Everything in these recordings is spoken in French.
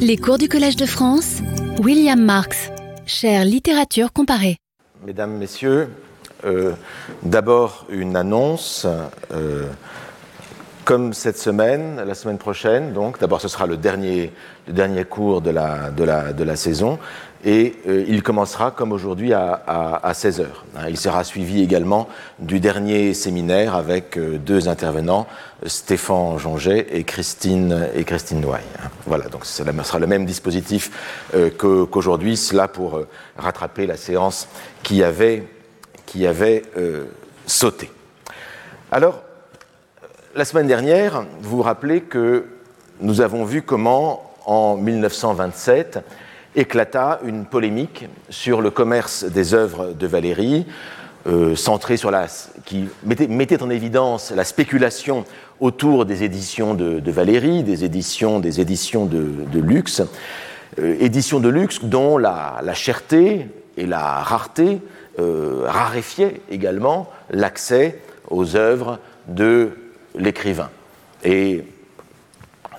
Les cours du Collège de France, William Marx, chère littérature comparée. Mesdames, Messieurs, euh, d'abord une annonce. Euh, comme cette semaine, la semaine prochaine, donc d'abord ce sera le dernier, cours de la saison, et euh, il commencera comme aujourd'hui à, à, 16h. Hein, il sera suivi également du dernier séminaire avec euh, deux intervenants, Stéphane Jonget et Christine, et Christine Noailles. Voilà, donc ce sera le même dispositif euh, qu'aujourd'hui, cela pour rattraper la séance qui avait, qui avait sauté. Alors, la semaine dernière, vous vous rappelez que nous avons vu comment, en 1927, éclata une polémique sur le commerce des œuvres de Valérie, euh, centrée sur la, qui mettait, en évidence la spéculation autour des éditions de, Valérie, des éditions, des éditions de, luxe, euh, éditions de luxe dont la, cherté et la rareté euh, raréfiaient également l'accès aux œuvres de l'écrivain.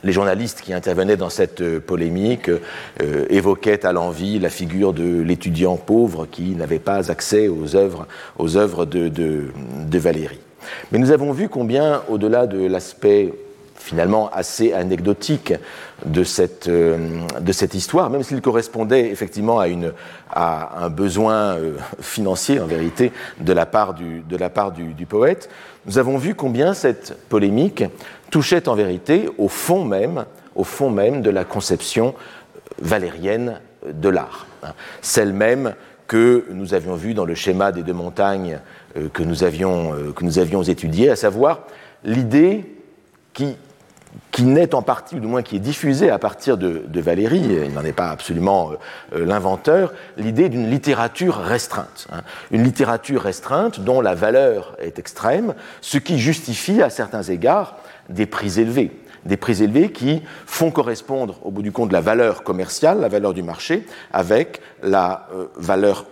Les journalistes qui intervenaient dans cette euh, polémique euh, évoquaient à l'envi la figure de l'étudiant pauvre qui n'avait pas accès aux œuvres, de, de, Valérie. Mais nous avons vu combien, au-delà de l'aspect finalement assez anecdotique de cette, euh, histoire, même s'il correspondait effectivement à, un besoin financier en vérité de la part du, de du poète, nous avons vu combien cette polémique touchait en vérité au fond même, au fond même de la conception valérienne de l'art, hein. celle même que nous avions vue dans le schéma des deux montagnes euh, que nous avions, euh, que nous avions étudié, à savoir l'idée qui qui naît en partie, ou du moins qui est diffusée à partir de, Valérie, il n'en est pas absolument euh, l'inventeur, l'idée d'une littérature restreinte. Hein. Une littérature restreinte dont la valeur est extrême, ce qui justifie à certains égards des prix élevés. Des prix élevés qui font correspondre, au bout du compte, la valeur commerciale, la valeur du marché, avec la euh, valeur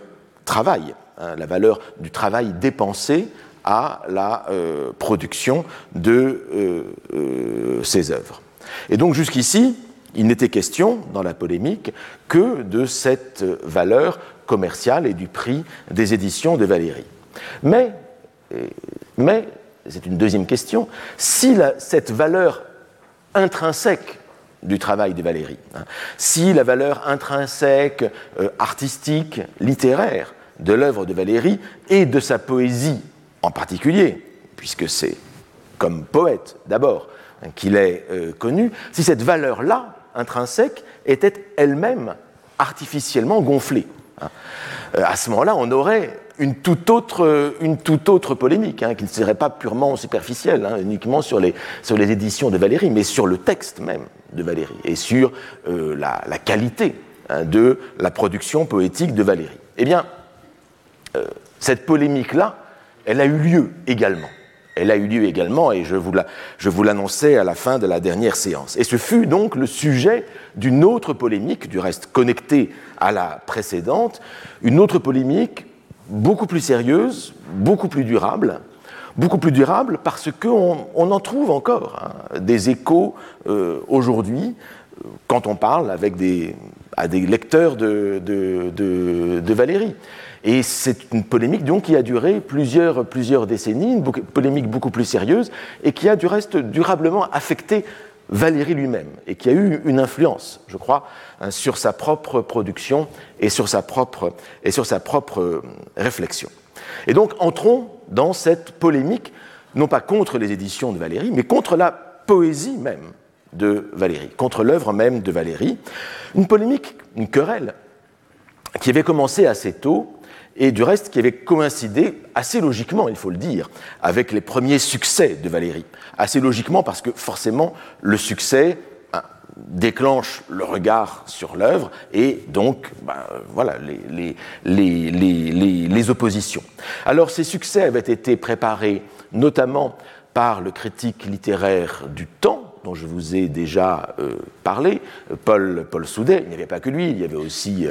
travail, hein, la valeur du travail dépensé à la euh, production de euh, ces œuvres. Et donc jusqu'ici, il n'était question, dans la polémique, que de cette valeur commerciale et du prix des éditions de Valérie. Mais, mais c'est une deuxième question, si cette valeur intrinsèque du travail de Valérie, hein, si la valeur intrinsèque, euh, artistique, littéraire de l'œuvre de Valérie et de sa poésie en particulier, puisque c'est comme poète d'abord hein, qu'il est euh, connu, si cette valeur-là, intrinsèque, était elle-même artificiellement gonflée. Hein, euh, à ce moment-là, on aurait une toute toute autre polémique, hein, qui ne serait pas purement superficielle, uniquement sur les, éditions de Valérie, mais sur le texte même de Valérie et sur euh, la, qualité de la production poétique de Valérie. Eh bien, euh, cette polémique-là, elle a eu lieu également. Elle a eu lieu également, et je vous l'annonçais à la fin de la dernière séance. Et ce fut donc le sujet d'une autre polémique, du reste connectée à la précédente, une autre polémique beaucoup plus sérieuse, beaucoup plus durable, beaucoup plus durable parce qu'on on en trouve encore hein, des échos euh, aujourd'hui quand on parle avec des, à des lecteurs de, Valérie. Et c'est une polémique donc qui a duré plusieurs, plusieurs décennies, une polémique beaucoup plus sérieuse, et qui a du reste durablement affecté Valéry lui-même, et qui a eu une influence, je crois, hein, sur sa propre production et sur sa propre, et sur sa propre euh, réflexion. Et donc entrons dans cette polémique, non pas contre les éditions de Valéry, mais contre la poésie même de Valéry, contre l'œuvre même de Valéry. Une polémique, une querelle, qui avait commencé assez tôt, et du reste qui avait coïncidé assez logiquement, il faut le dire, avec les premiers succès de Valéry. Assez logiquement parce que forcément le succès hein, déclenche le regard sur l'œuvre et donc ben, voilà, les, oppositions. Alors ces succès avaient été préparés notamment par le critique littéraire du temps, dont je vous ai déjà parlé, Paul, Paul Soudet, il n'y avait pas que lui, il y avait aussi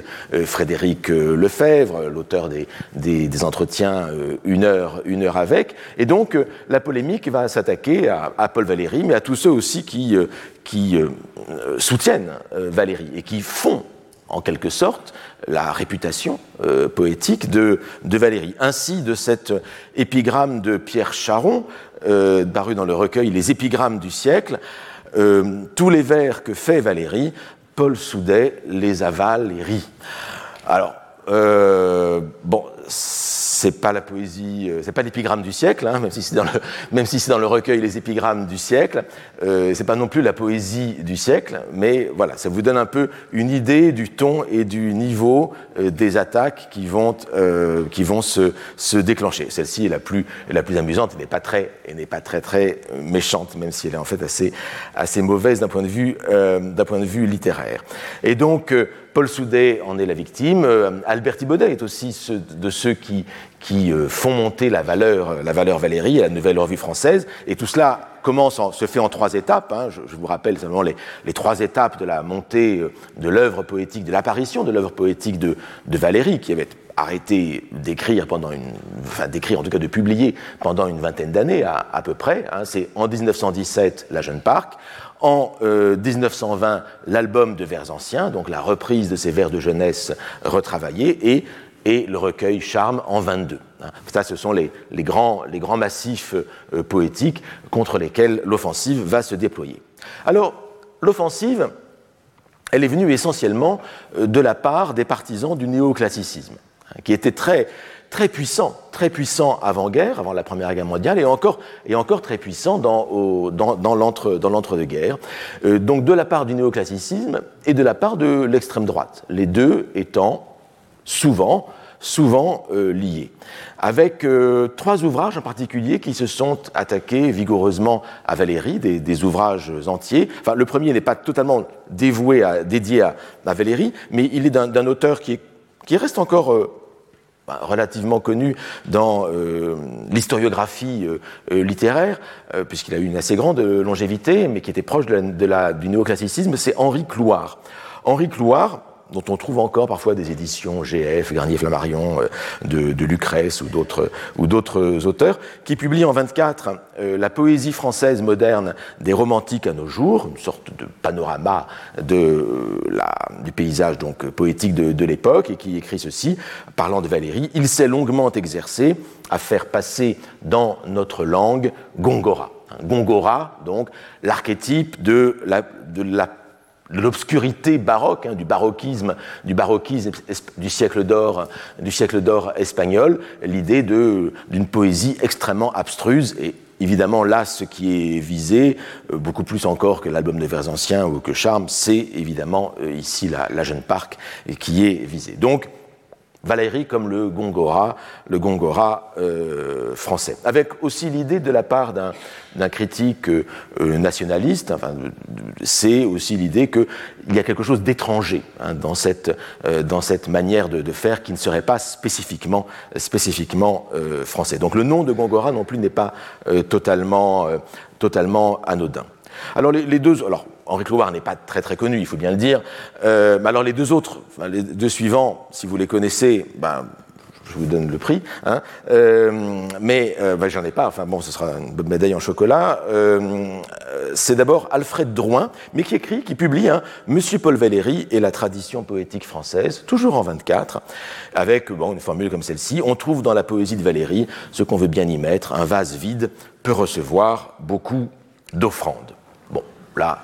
Frédéric Lefebvre, l'auteur des, des, entretiens Une heure, une heure avec. Et donc la polémique va s'attaquer à, Paul Valéry, mais à tous ceux aussi qui, qui soutiennent Valéry et qui font en quelque sorte la réputation euh, poétique de, de. Ainsi, de cette épigramme de Pierre Charon, euh, paru dans le recueil Les épigrammes du siècle, euh, tous les vers que fait Valérie, Paul Soudet les avale et rit. Alors, bon, c'est pas la poésie, euh, c'est pas l'épigramme du siècle, hein, même si c'est dans le, si dans le recueil les épigrammes du siècle. Euh, c'est pas non plus la poésie du siècle, mais voilà, ça vous donne un peu une idée du ton et du niveau euh, des attaques qui vont, euh, qui vont se, se déclencher. Celle-ci est la plus, la plus amusante, elle n'est pas très, elle n'est pas très très méchante, même si elle est en fait assez, assez mauvaise d'un point de vue, d'un point de vue littéraire. Et donc Paul Soudet en est la victime. Albert Thibaudet est aussi de ceux qui, qui euh, font monter la valeur, la valeur Valérie, la nouvelle revue française. Et tout cela commence se fait en trois étapes. Hein. Je, vous rappelle simplement les, les, trois étapes de la montée euh, de l'œuvre poétique, de l'apparition de l'œuvre poétique de, de Valérie, qui avait arrêté d'écrire pendant une, enfin d'écrire en tout cas de publier pendant une vingtaine d'années à, à, peu près. Hein. C'est en 1917 La Jeune Parc. En 1920, euh, l'album de vers anciens, donc la reprise de ces vers de jeunesse retravaillés, et, et le recueil Charme en 22. Hein. Ça, ce sont les, les, grands, les grands, massifs euh, poétiques contre lesquels l'offensive va se déployer. Alors, l'offensive, elle est venue essentiellement euh, de la part des partisans du néoclassicisme, hein, qui étaient très très puissant, très puissant avant-guerre, avant la Première Guerre mondiale, et encore, et encore très puissant dans, dans, dans l'entre-deux-guerres. Euh, donc de la part du néoclassicisme et de la part de l'extrême droite, les deux étant souvent, souvent euh, liés. Avec euh, trois ouvrages en particulier qui se sont attaqués vigoureusement à Valérie, des, ouvrages entiers. Enfin, le premier n'est pas totalement dévoué à, dédié à, Valérie, mais il est d'un auteur qui, est, qui reste encore euh, bah, relativement connu dans l'historiographie littéraire, puisqu'il a eu une assez grande longévité, mais qui était proche de du néoclassicisme, c'est Henri Clouard. Henri Clouard, dont on trouve encore parfois des éditions GF, Garnier-Flammarion, euh, de, Lucrèce ou d'autres ou d'autres auteurs, qui publient en 24 euh, la poésie française moderne des romantiques à nos jours, une sorte de panorama de la, du paysage donc poétique de, de l'époque, et qui écrit ceci, parlant de Valérie, il s'est longuement exercé à faire passer dans notre langue Gongora. Gongora, donc l'archétype de la, de la l'obscurité baroque, hein, du baroquisme, du baroquisme du siècle d'or, du siècle d'or espagnol, l'idée d'une poésie extrêmement abstruse et Évidemment, là, ce qui est visé, euh, beaucoup plus encore que l'album de vers anciens ou que Charme, c'est évidemment euh, ici la, jeune Parc qui est visée. Donc, Valérie comme le Gongora, le Gongora euh, français. Avec aussi l'idée de la part d'un critique euh, nationaliste, enfin, c'est aussi l'idée qu'il y a quelque chose d'étranger hein, dans, cette, euh, dans cette manière de, faire qui ne serait pas spécifiquement, spécifiquement français. Donc le nom de Gongora non plus n'est pas totalement, totalement anodin. Alors les, deux, Henri Clouard n'est pas très très connu, il faut bien le dire. Euh, alors les deux autres, les deux suivants, si vous les connaissez, ben, je vous donne le prix. Hein. Euh, mais euh, ben, j'en ai pas. Enfin bon, ce sera une bonne médaille en chocolat. C'est d'abord Alfred Drouin, mais qui écrit, qui publie hein, Monsieur Paul Valéry et la tradition poétique française, toujours en 24, avec une formule comme celle-ci. On trouve dans la poésie de Valéry ce qu'on veut bien y mettre. Un vase vide peut recevoir beaucoup d'offrandes. Bon, là,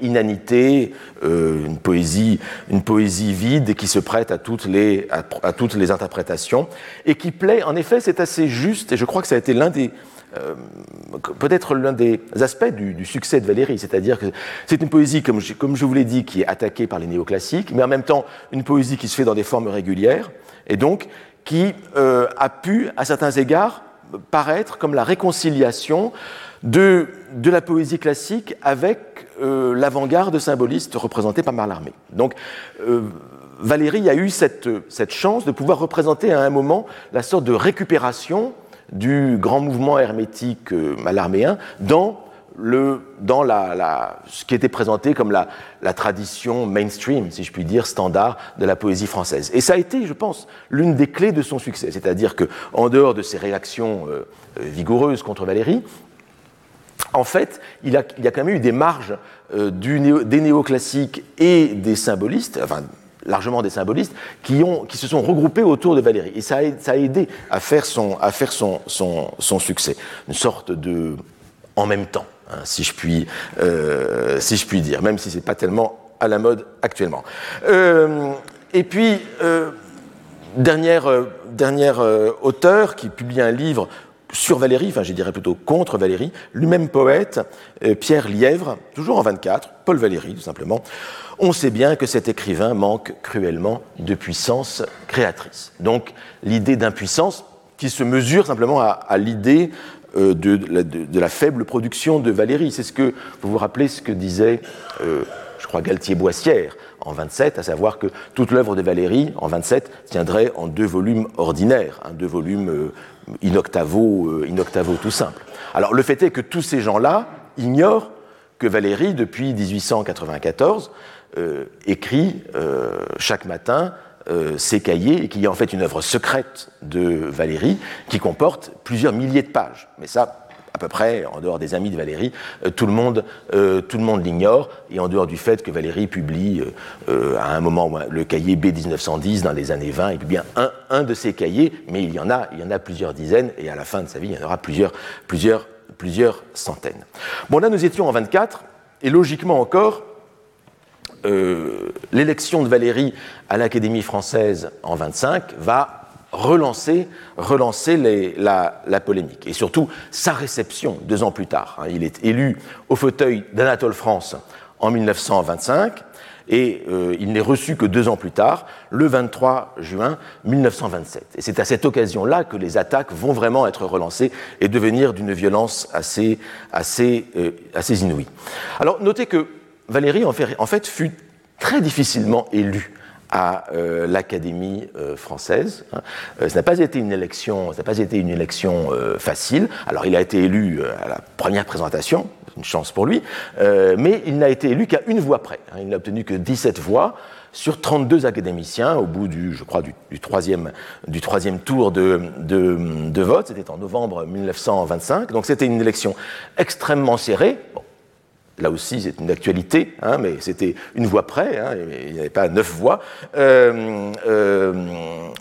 inanité, euh, une, poésie, une poésie vide qui se prête à toutes, les, à, toutes les interprétations et qui plaît, en effet, c'est assez juste et je crois que ça a été l'un des, euh, peut-être l'un des aspects du, du, succès de Valérie, c'est-à-dire que c'est une poésie, comme je, comme je vous l'ai dit, qui est attaquée par les néoclassiques, mais en même temps une poésie qui se fait dans des formes régulières et donc qui euh, a pu, à certains égards, paraître comme la réconciliation de, la poésie classique avec euh, l'avant-garde symboliste représentée par Mallarmé. Donc, euh, Valérie a eu cette, chance de pouvoir représenter à un moment la sorte de récupération du grand mouvement hermétique euh, malarméen dans le, dans la, ce qui était présenté comme la, tradition mainstream, si je puis dire, standard de la poésie française. Et ça a été, je pense, l'une des clés de son succès. C'est-à-dire qu'en dehors de ses réactions vigoureuses contre Valérie, en fait, il, y a quand même eu des marges euh, du des néoclassiques et des symbolistes, enfin largement des symbolistes, qui, se sont regroupés autour de Valérie. Et ça a, aidé à faire, son, succès. Une sorte de en même temps. Hein, si, je puis, euh, si je puis dire, même si ce n'est pas tellement à la mode actuellement. Euh, et puis, euh, dernière auteur qui publie un livre sur Valérie, enfin je dirais plutôt contre Valérie, lui-même poète, Pierre Lièvre, toujours en 24, Paul Valéry tout simplement, on sait bien que cet écrivain manque cruellement de puissance créatrice. Donc l'idée d'impuissance qui se mesure simplement à, l'idée euh, de, de, la faible production de Valérie. C'est ce que vous vous rappelez ce que disait, euh, je crois, Galtier-Boissière en 27, à savoir que toute l'œuvre de Valérie en 27 tiendrait en deux volumes ordinaires, hein, deux volumes euh, in, octavo, in octavo tout simple. Alors le fait est que tous ces gens-là ignorent que Valérie, depuis 1894, écrit chaque matin euh, ces cahiers, et qui est en fait une œuvre secrète de Valérie, qui comporte plusieurs milliers de pages. Mais ça, à peu près, en dehors des amis de Valérie, euh, tout le monde, euh, tout le monde l'ignore, et en dehors du fait que Valérie publie à un moment le cahier B1910 dans les années 20, et bien un, un de ces cahiers, mais il y en a, il plusieurs dizaines, et à la fin de sa vie, il y en aura plusieurs, plusieurs, plusieurs centaines. Bon, là, nous étions en 24, et logiquement encore, euh, l'élection de Valérie à l'Académie française en 25 va relancer, relancer la, polémique. Et surtout, sa réception deux ans plus tard. Hein. Il est élu au fauteuil d'Anatole France en 1925 et euh, il n'est reçu que deux ans plus tard, le 23 juin 1927. Et c'est à cette occasion-là que les attaques vont vraiment être relancées et devenir d'une violence assez, assez, euh, assez inouïe. Alors notez que Valérie, en fait, fut très difficilement élu à euh, l'Académie euh, française. Hein. Euh, n'a pas été une élection, ça n'a pas été une élection facile. Alors, il a été élu à la première présentation, une chance pour lui, mais il n'a été élu qu'à une voix près. Hein. Il n'a obtenu que 17 voix sur 32 académiciens au bout du, je crois, du, troisième, du troisième tour de, vote. C'était en novembre 1925. Donc, c'était une élection extrêmement serrée. Là aussi, c'est une actualité, hein, mais c'était une voix près, hein, il n'y avait pas neuf voix. Euh, euh,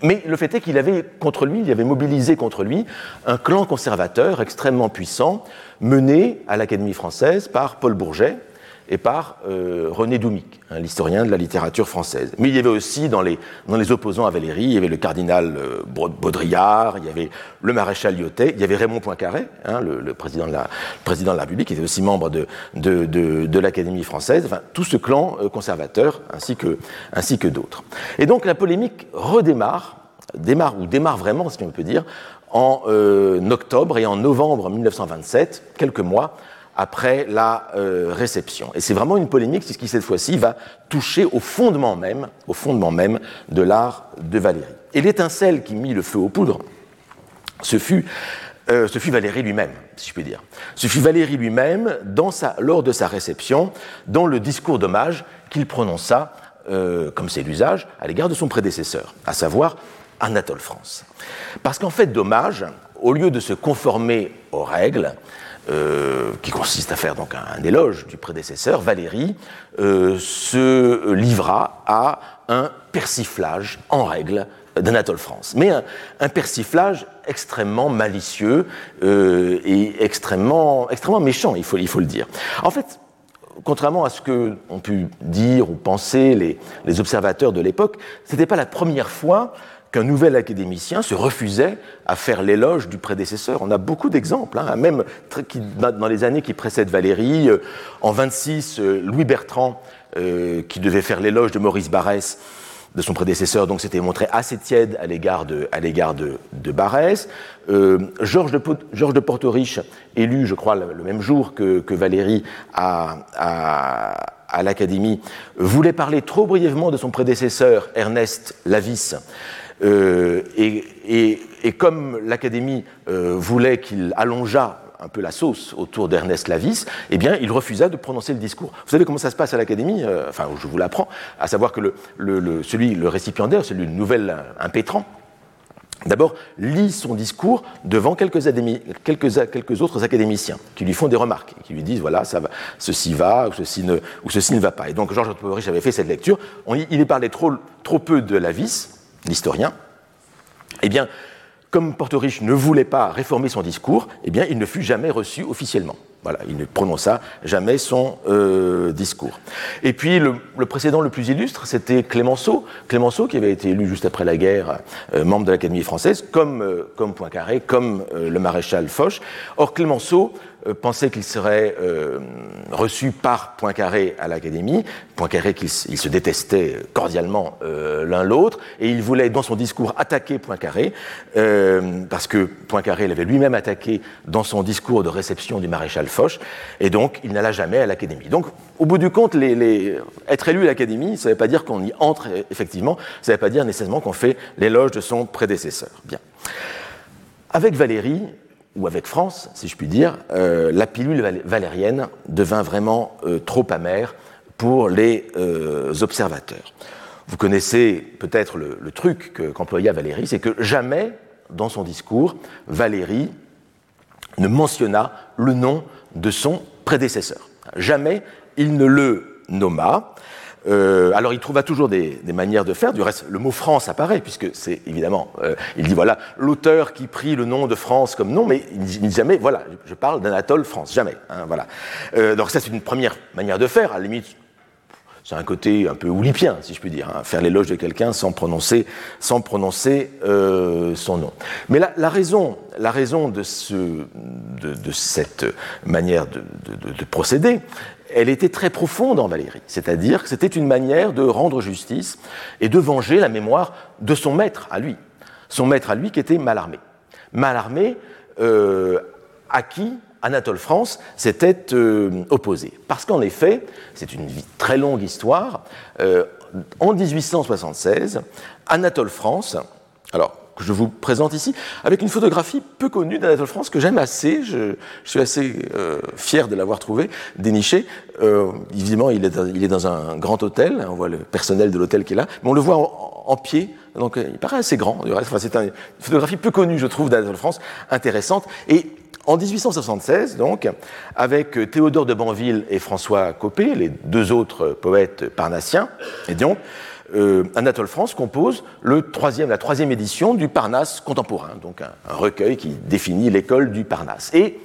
mais le fait est qu'il avait contre lui, il avait mobilisé contre lui un clan conservateur extrêmement puissant, mené à l'Académie française par Paul Bourget, et par euh, René Doumic, l'historien de la littérature française. Mais il y avait aussi dans les, opposants à Valérie, il y avait le cardinal euh, Baudrillard, il y avait le maréchal Lyotet, il y avait Raymond Poincaré, hein, le, président de la, président de la République, qui était aussi membre de, l'Académie française, enfin, tout ce clan euh, conservateur, ainsi que, ainsi que d'autres. Et donc la polémique redémarre, démarre, ou démarre vraiment, si on peut dire, en octobre et en novembre 1927, quelques mois après la euh, réception. Et c'est vraiment une polémique qui, cette fois-ci, va toucher au fondement même, au fondement même de l'art de Valérie. Et l'étincelle qui mit le feu aux poudres, ce fut, euh, ce fut Valérie lui-même, si je puis dire. Ce fut Valérie lui-même, lors de sa réception, dans le discours d'hommage qu'il prononça, euh, comme c'est l'usage, à l'égard de son prédécesseur, à savoir Anatole France. Parce qu'en fait d'hommage, au lieu de se conformer aux règles, euh, qui consiste à faire donc un, éloge du prédécesseur, Valérie euh, se livra à un persiflage en règle d'Anatole France. Mais un, persiflage extrêmement malicieux euh, et extrêmement, extrêmement méchant, il faut, il faut le dire. En fait, contrairement à ce qu'ont pu dire ou penser les, les observateurs de l'époque, ce n'était pas la première fois qu'un nouvel académicien se refusait à faire l'éloge du prédécesseur. On a beaucoup d'exemples, hein, même dans les années qui précèdent Valérie. Euh, en 26, euh, Louis Bertrand, euh, qui devait faire l'éloge de Maurice Barrès, de son prédécesseur, donc s'était montré assez tiède à l'égard de, à de, de Barrès. Georges de, Georges de Portoriche, élu, je crois, le, même jour que, que Valérie à, à, à l'Académie, voulait parler trop brièvement de son prédécesseur, Ernest Lavis, euh, et, comme l'Académie euh, voulait qu'il allongeât un peu la sauce autour d'Ernest Lavis, eh bien, il refusa de prononcer le discours. Vous savez comment ça se passe à l'Académie euh, Enfin, je vous l'apprends, à savoir que le, le, celui, le récipiendaire, celui du nouvel impétrant, D'abord, lit son discours devant quelques, autres académiciens qui lui font des remarques, qui lui disent voilà, ceci va ou ceci, ne, va pas. Et donc Georges Otto avait fait cette lecture. Il y parlait trop, trop peu de Lavis, l'historien. Eh bien, comme Portoriche ne voulait pas réformer son discours, eh bien, il ne fut jamais reçu officiellement. Voilà, il ne prononça jamais son euh, discours. Et puis le, précédent le plus illustre, c'était Clémenceau. Clémenceau, qui avait été élu juste après la guerre, euh, membre de l'Académie française, comme, euh, comme Poincaré, comme le maréchal Foch. Or, Clémenceau pensait qu'il serait euh, reçu par Poincaré à l'Académie. Poincaré qu'ils se détestaient cordialement euh, l'un l'autre, et il voulait, dans son discours, attaquer Poincaré, parce que Poincaré l'avait lui-même attaqué dans son discours de réception du maréchal Foch, et donc il n'alla jamais à l'Académie. Donc, au bout du compte, être élu à l'Académie, ça ne veut pas dire qu'on y entre effectivement, ça ne veut pas dire nécessairement qu'on fait l'éloge de son prédécesseur. Bien. Avec Valérie, ou avec France, si je puis dire, euh, la pilule valérienne devint vraiment euh, trop amère pour les euh, observateurs. Vous connaissez peut-être le, truc qu'employa Valérie, c'est que jamais dans son discours, Valérie ne mentionna le nom de son prédécesseur. Jamais il ne le nomma. Euh, alors il trouva toujours des, manières de faire. Du reste, le mot France apparaît, puisque c'est évidemment, euh, il dit voilà, l'auteur qui prit le nom de France comme nom, mais il dit jamais, voilà, je parle d'Anatole France, jamais. Hein, voilà. Euh, donc ça, c'est une première manière de faire. À la limite, c'est un côté un peu oulipien, si je puis dire, hein, faire l'éloge de quelqu'un sans prononcer, son nom. Mais la, raison, la raison de, ce, de, cette manière de procéder, elle était très profonde en Valérie, c'est-à-dire que c'était une manière de rendre justice et de venger la mémoire de son maître à lui, son maître à lui qui était Malarmé. Malarmé, euh, à qui Anatole France s'était euh, opposé. Parce qu'en effet, c'est une très longue histoire, euh, en 1876, Anatole France, alors je vous présente ici, avec une photographie peu connue d'Anatole France que j'aime assez. Je, suis assez euh, fier de l'avoir trouvée, dénichée. Euh, évidemment, il est, dans, un grand hôtel. On voit le personnel de l'hôtel qui est là, mais on le voit en, pied. Donc, il paraît assez grand. Enfin, c'est une photographie peu connue, je trouve, d'Anatole France, intéressante. Et en 1876, donc, avec Théodore de Banville et François Copé, les deux autres poètes parnassiens, et donc, euh, Anatole France compose la troisième édition du Parnasse contemporain, donc un, recueil qui définit l'école du Parnasse. Et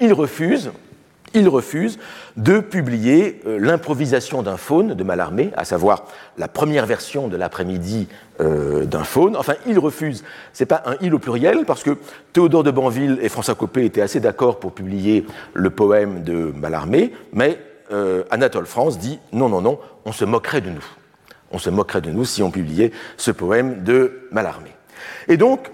il refuse, il de publier euh, l'improvisation d'un faune de Mallarmé, à savoir la première version de l'après-midi euh, d'un faune. Enfin, il refuse. C'est pas un il au pluriel, parce que Théodore de Banville et François Copé étaient assez d'accord pour publier le poème de Mallarmé, mais Anatole France dit non, non, non, on se moquerait de nous on se moquerait de nous si on publiait ce poème de Mallarmé. Et donc,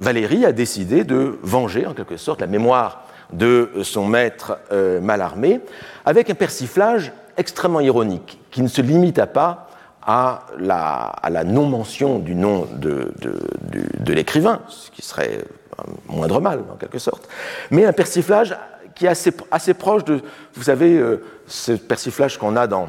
Valérie a décidé de venger, en quelque sorte, la mémoire de son maître euh, Mallarmé, avec un persiflage extrêmement ironique, qui ne se limita pas à la, non-mention du nom de, l'écrivain, ce qui serait un moindre mal, en quelque sorte, mais un persiflage qui est assez, proche de, vous savez, euh, ce persiflage qu'on a dans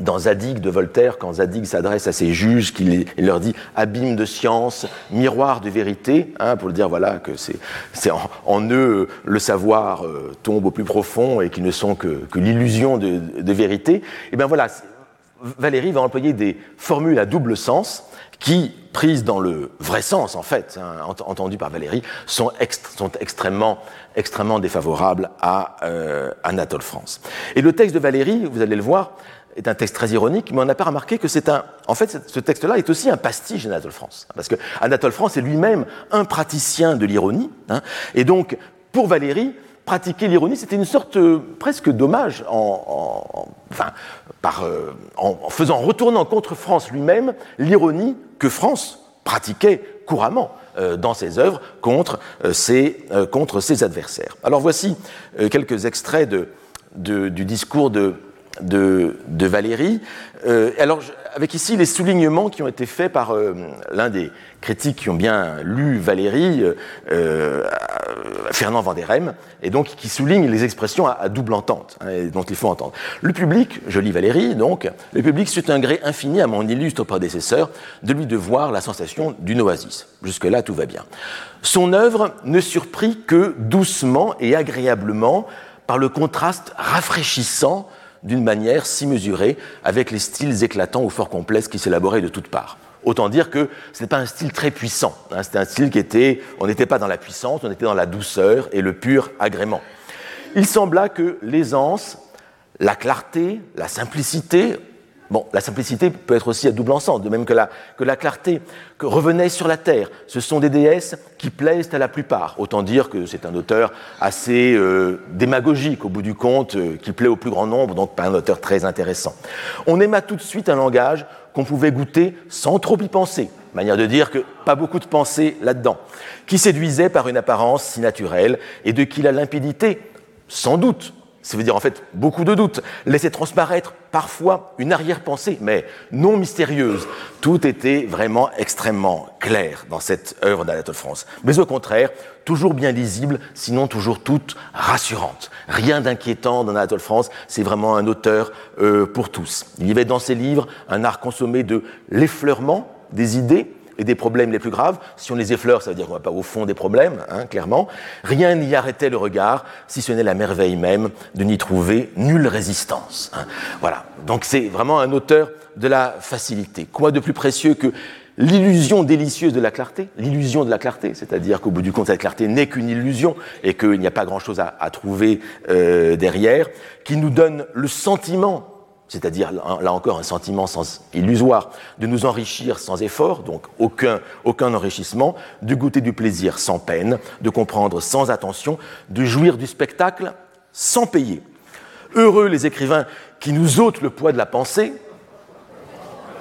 dans Zadig de Voltaire, quand Zadig s'adresse à ses juges, qu'il leur dit abîme de science, miroir de vérité, hein, pour dire voilà que c'est en, eux le savoir euh, tombe au plus profond et qu'ils ne sont que, l'illusion de, vérité. Et eh bien voilà, Valérie va employer des formules à double sens qui, prises dans le vrai sens en fait, hein, entendues par Valérie, sont, sont extrêmement, extrêmement défavorables à euh, Anatole France. Et le texte de Valérie, vous allez le voir, est un texte très ironique, mais on n'a pas remarqué que c'est un. En fait, ce texte-là est aussi un pastiche d'Anatole France. Parce que Anatole France est lui-même un praticien de l'ironie. Hein, et donc, pour Valérie, pratiquer l'ironie, c'était une sorte euh, presque d'hommage en, par, euh, en, faisant, retournant contre France lui-même l'ironie que France pratiquait couramment euh, dans ses œuvres contre, ses, contre ses adversaires. Alors voici quelques extraits de, du discours de de, Valérie. Euh, alors, avec ici les soulignements qui ont été faits par euh, l'un des critiques qui ont bien lu Valérie, euh Fernand Vanderem, et donc qui souligne les expressions à, double entente, hein, dont il faut entendre. Le public, je lis Valérie, donc, le public c'est un gré infini à mon illustre prédécesseur de lui devoir la sensation d'une oasis. Jusque-là, tout va bien. Son œuvre ne surprit que doucement et agréablement par le contraste rafraîchissant d'une manière si mesurée avec les styles éclatants ou fort complexes qui s'élaboraient de toutes parts. Autant dire que ce n'est pas un style très puissant. Hein, c'était un style qui était, on n'était pas dans la puissance, on était dans la douceur et le pur agrément. Il sembla que l'aisance, la clarté, la simplicité Bon, la simplicité peut être aussi à double sens, de même que la, que la clarté que revenait sur la terre. Ce sont des déesses qui plaisent à la plupart. Autant dire que c'est un auteur assez euh, démagogique, au bout du compte, euh, qui plaît au plus grand nombre, donc pas un auteur très intéressant. On aima tout de suite un langage qu'on pouvait goûter sans trop y penser. Manière de dire que pas beaucoup de pensée là-dedans. Qui séduisait par une apparence si naturelle et de qui la limpidité, sans doute, ça veut dire en fait beaucoup de doutes, laisser transparaître parfois une arrière-pensée, mais non mystérieuse. Tout était vraiment extrêmement clair dans cette œuvre d'Anatole France. Mais au contraire, toujours bien lisible, sinon toujours toute rassurante. Rien d'inquiétant dans Anatole France, c'est vraiment un auteur euh, pour tous. Il y avait dans ses livres un art consommé de l'effleurement des idées, et des problèmes les plus graves. Si on les effleure, ça veut dire qu'on va pas au fond des problèmes, hein, clairement. Rien n'y arrêtait le regard, si ce n'est la merveille même de n'y trouver nulle résistance. Hein. Voilà. Donc c'est vraiment un auteur de la facilité. Quoi de plus précieux que l'illusion délicieuse de la clarté, l'illusion de la clarté, c'est-à-dire qu'au bout du compte, cette clarté n'est qu'une illusion et qu'il n'y a pas grand-chose à, trouver euh, derrière, qui nous donne le sentiment c'est-à-dire là encore un sentiment illusoire de nous enrichir sans effort, donc aucun, aucun enrichissement, de goûter du plaisir sans peine, de comprendre sans attention, de jouir du spectacle sans payer. Heureux les écrivains qui nous ôtent le poids de la pensée,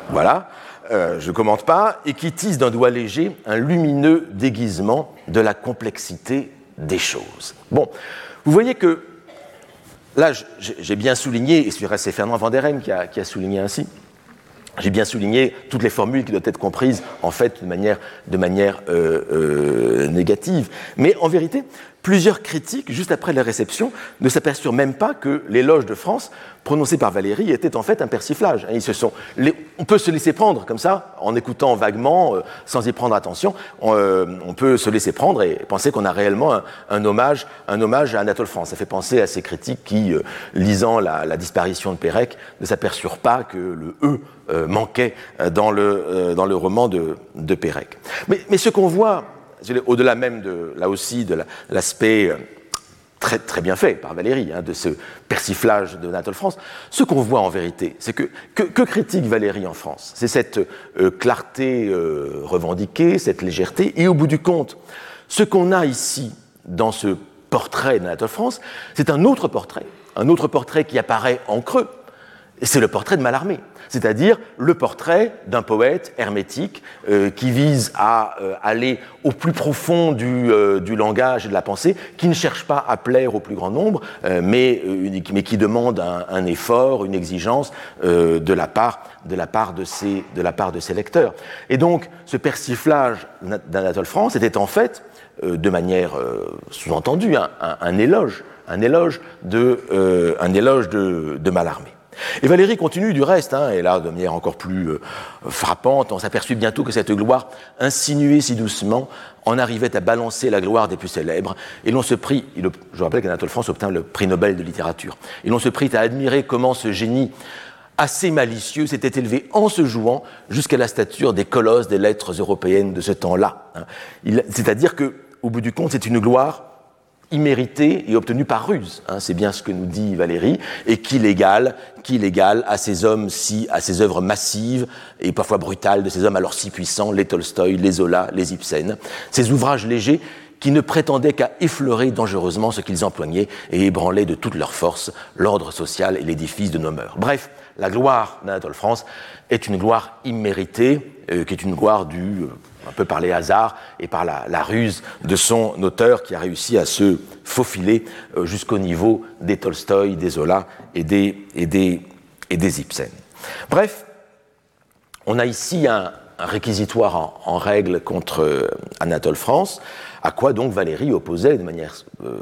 voilà, euh, je ne commente pas, et qui tissent d'un doigt léger un lumineux déguisement de la complexité des choses. Bon, vous voyez que Là, j'ai bien souligné, et c'est Fernand Van der qui a, qui a souligné ainsi, j'ai bien souligné toutes les formules qui doivent être comprises en fait de manière, de manière euh, euh, négative. Mais en vérité, plusieurs critiques, juste après la réception, ne s'aperçurent même pas que l'éloge de France prononcé par Valérie était en fait un persiflage. Ils se on peut se laisser prendre comme ça, en écoutant vaguement, euh, sans y prendre attention. On, peut se laisser prendre et penser qu'on a réellement un, hommage, à Anatole France. Ça fait penser à ces critiques qui, lisant la, disparition de Pérec, ne s'aperçurent pas que le E euh, manquait euh, dans le, euh, dans le roman de, Pérec. Mais ce qu'on voit, au-delà même de, là aussi de l'aspect très, très bien fait par Valérie, hein, de ce persiflage de Anatole France, ce qu'on voit en vérité, c'est que, que, critique Valérie en France? C'est cette clarté revendiquée, cette légèreté, et au bout du compte, ce qu'on a ici dans ce portrait d'Anatole France, c'est un autre portrait, un autre portrait qui apparaît en creux, c'est le portrait de Mallarmé c'est-à-dire le portrait d'un poète hermétique euh, qui vise à euh, aller au plus profond du, euh, du, langage et de la pensée, qui ne cherche pas à plaire au plus grand nombre, mais, mais, qui demande un, un effort, une exigence de, la part, de, la part de, ses, de la part de ses lecteurs. Et donc, ce persiflage d'Anatole France était en fait, de manière sous-entendue, un, un, éloge, un éloge de, un éloge de, de Mallarmé. Et Valérie continue du reste, hein, et là, de manière encore plus euh, frappante, on s'aperçut bientôt que cette gloire, insinuée si doucement, en arrivait à balancer la gloire des plus célèbres, et l'on se prit, je rappelle qu'Anatole France obtint le prix Nobel de littérature, et l'on se prit à admirer comment ce génie assez malicieux s'était élevé en se jouant jusqu'à la stature des colosses des lettres européennes de ce temps-là. Hein. C'est-à-dire que, au bout du compte, c'est une gloire immérité et obtenu par ruse. Hein, c'est bien ce que nous dit Valérie, et qui l'égale, qui l'égale à ces hommes si, à ces œuvres massives et parfois brutales de ces hommes alors si puissants, les Tolstoï, les Zola, les Ibsen, ces ouvrages légers qui ne prétendaient qu'à effleurer dangereusement ce qu'ils empoignaient et ébranler de toute leur force l'ordre social et l'édifice de nos mœurs. Bref, la gloire d'Anatole France est une gloire imméritée, euh, qui est une gloire du, euh, un peu par les hasards et par la, ruse de son auteur qui a réussi à se faufiler euh, jusqu'au niveau des Tolstoï, des Zola et des, et Ibsen. Bref, on a ici un, réquisitoire en, règle contre euh, Anatole France, à quoi donc Valérie opposait de manière, euh,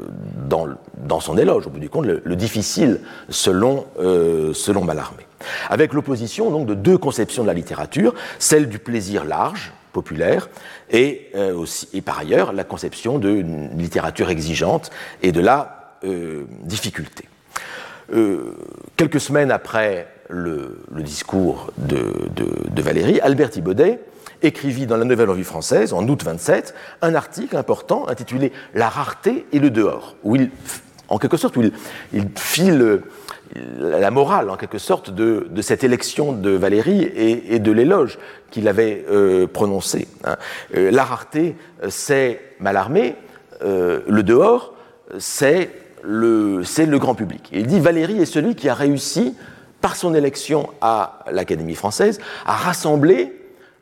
dans, dans, son éloge, au bout du compte, le, difficile selon, selon Mallarmé avec l'opposition donc de deux conceptions de la littérature, celle du plaisir large, populaire, et, euh, aussi, et par ailleurs la conception d'une littérature exigeante et de la euh, difficulté. Euh, quelques semaines après le, discours de, de, Valérie, Albert Thibaudet écrivit dans la Nouvelle Revue française, en août 27, un article important intitulé La rareté et le dehors, où il, en quelque sorte, où il, il file la morale, en quelque sorte, de, cette élection de Valérie et, de l'éloge qu'il avait euh, prononcé. Hein. Euh, la rareté, euh, c'est Malarmé, le dehors, c'est le, le grand public. il dit Valérie est celui qui a réussi, par son élection à l'Académie française, à rassembler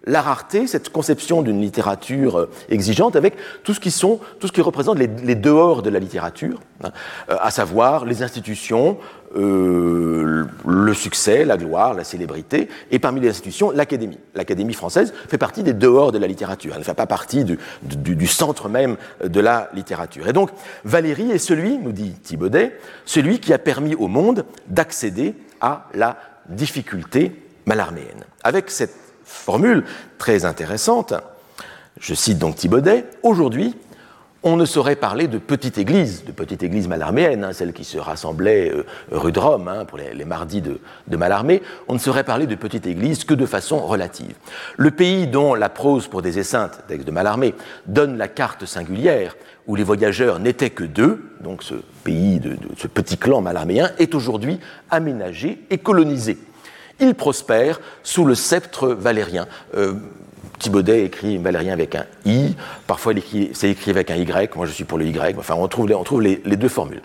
la rareté, cette conception d'une littérature exigeante, avec tout ce qui, sont, tout ce qui représente les, dehors de la littérature, hein, à savoir les institutions, euh, le succès, la gloire, la célébrité, et parmi les institutions, l'Académie. L'Académie française fait partie des dehors de la littérature, elle ne fait pas partie du, du, centre même de la littérature. Et donc, Valérie est celui, nous dit Thibaudet, celui qui a permis au monde d'accéder à la difficulté malarméenne. Avec cette formule très intéressante, je cite donc Thibaudet, aujourd'hui, on ne saurait parler de petite église, de petite église malarméenne, hein, celle qui se rassemblait euh, rue de Rome hein, pour les, mardis de, Malarmé, on ne saurait parler de petite église que de façon relative. Le pays dont la prose pour des esseintes, texte de Malarmé, donne la carte singulière, où les voyageurs n'étaient que deux, donc ce pays, de, ce petit clan malarméen, est aujourd'hui aménagé et colonisé. Il prospère sous le sceptre valérien. Euh, Thibaudet écrit Valérien avec un I, parfois c'est écrit avec un Y, moi je suis pour le Y, enfin on trouve, les, deux formules.